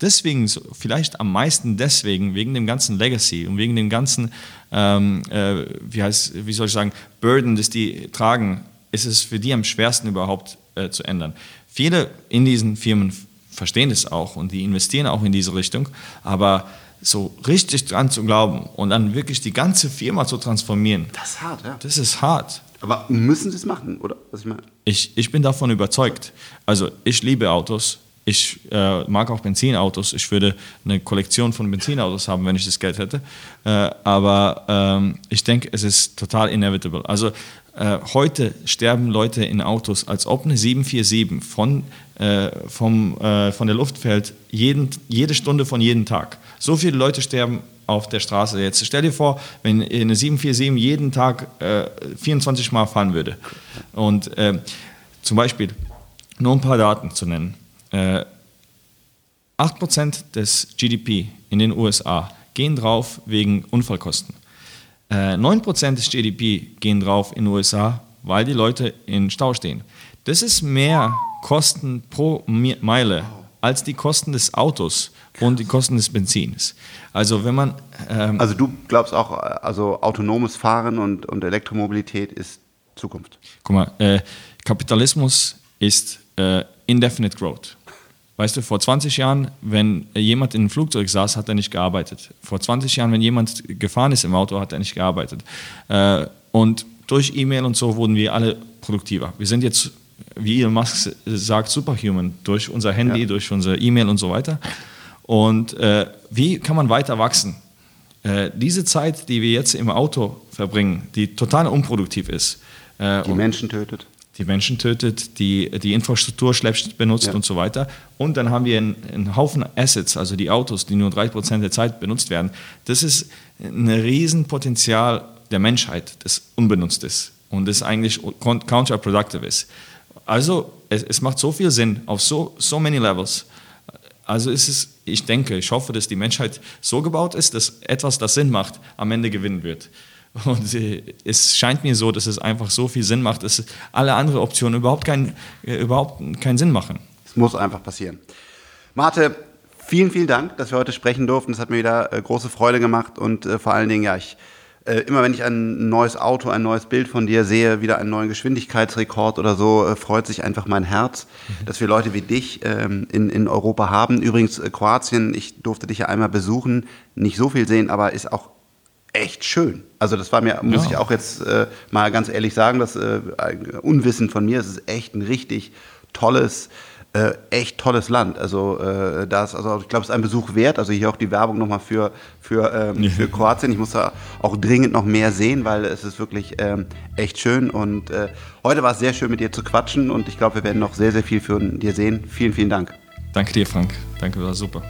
deswegen, vielleicht am meisten deswegen, wegen dem ganzen Legacy und wegen dem ganzen, ähm, äh, wie, heißt, wie soll ich sagen, Burden, das die tragen, ist es für die am schwersten überhaupt äh, zu ändern. Viele in diesen Firmen verstehen es auch und die investieren auch in diese Richtung. Aber so richtig dran zu glauben und dann wirklich die ganze Firma zu transformieren. Das ist hart, ja. Das ist hart. Aber müssen sie es machen, oder? Was ich meine? Ich, ich bin davon überzeugt. Also ich liebe Autos. Ich äh, mag auch Benzinautos. Ich würde eine Kollektion von Benzinautos haben, wenn ich das Geld hätte. Äh, aber ähm, ich denke, es ist total inevitable. Also äh, heute sterben Leute in Autos, als ob eine 747 von äh, vom, äh, von der Luft fällt, jeden, jede Stunde von jedem Tag. So viele Leute sterben auf der Straße jetzt. Stell dir vor, wenn eine 747 jeden Tag äh, 24 Mal fahren würde. Und äh, zum Beispiel, nur ein paar Daten zu nennen. Äh, 8% des GDP in den USA gehen drauf wegen Unfallkosten. Äh, 9% des GDP gehen drauf in den USA, weil die Leute in Stau stehen. Das ist mehr Kosten pro Meile als die Kosten des Autos und die Kosten des Benzins. Also wenn man ähm also du glaubst auch, also autonomes Fahren und, und Elektromobilität ist Zukunft. Guck mal, äh, Kapitalismus ist äh, indefinite growth. Weißt du, vor 20 Jahren, wenn jemand in einem Flugzeug saß, hat er nicht gearbeitet. Vor 20 Jahren, wenn jemand gefahren ist im Auto, hat er nicht gearbeitet. Äh, und durch E-Mail und so wurden wir alle produktiver. Wir sind jetzt, wie Elon Musk sagt, superhuman durch unser Handy, ja. durch unser E-Mail und so weiter. Und äh, wie kann man weiter wachsen? Äh, diese Zeit, die wir jetzt im Auto verbringen, die total unproduktiv ist. Äh, die Menschen tötet die Menschen tötet, die die Infrastruktur schlecht benutzt ja. und so weiter. Und dann haben wir einen, einen Haufen Assets, also die Autos, die nur 3% der Zeit benutzt werden. Das ist ein Riesenpotenzial der Menschheit, das unbenutzt ist und das eigentlich counterproductive ist. Also es, es, macht so viel Sinn auf so, so many levels. Also ist ich denke, ich hoffe, dass die Menschheit so gebaut ist, dass etwas, das Sinn macht, am Ende gewinnen wird. Und es scheint mir so, dass es einfach so viel Sinn macht, dass alle anderen Optionen überhaupt, kein, äh, überhaupt keinen Sinn machen. Es muss einfach passieren. Marte, vielen, vielen Dank, dass wir heute sprechen durften. Es hat mir wieder äh, große Freude gemacht und äh, vor allen Dingen, ja, ich, äh, immer wenn ich ein neues Auto, ein neues Bild von dir sehe, wieder einen neuen Geschwindigkeitsrekord oder so, äh, freut sich einfach mein Herz, mhm. dass wir Leute wie dich ähm, in, in Europa haben. Übrigens, äh, Kroatien, ich durfte dich ja einmal besuchen, nicht so viel sehen, aber ist auch echt schön. Also das war mir, muss ja. ich auch jetzt äh, mal ganz ehrlich sagen, das äh, Unwissen von mir, es ist echt ein richtig tolles, äh, echt tolles Land. Also äh, das, also ich glaube, es ist ein Besuch wert. Also hier auch die Werbung nochmal für, für, ähm, für Kroatien. Ich muss da auch dringend noch mehr sehen, weil es ist wirklich ähm, echt schön. Und äh, heute war es sehr schön mit dir zu quatschen und ich glaube, wir werden noch sehr, sehr viel von dir sehen. Vielen, vielen Dank. Danke dir, Frank. Danke, war super.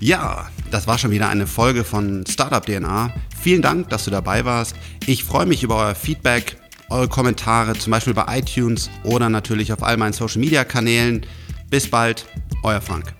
Ja, das war schon wieder eine Folge von Startup DNA. Vielen Dank, dass du dabei warst. Ich freue mich über euer Feedback, eure Kommentare, zum Beispiel bei iTunes oder natürlich auf all meinen Social Media Kanälen. Bis bald, euer Frank.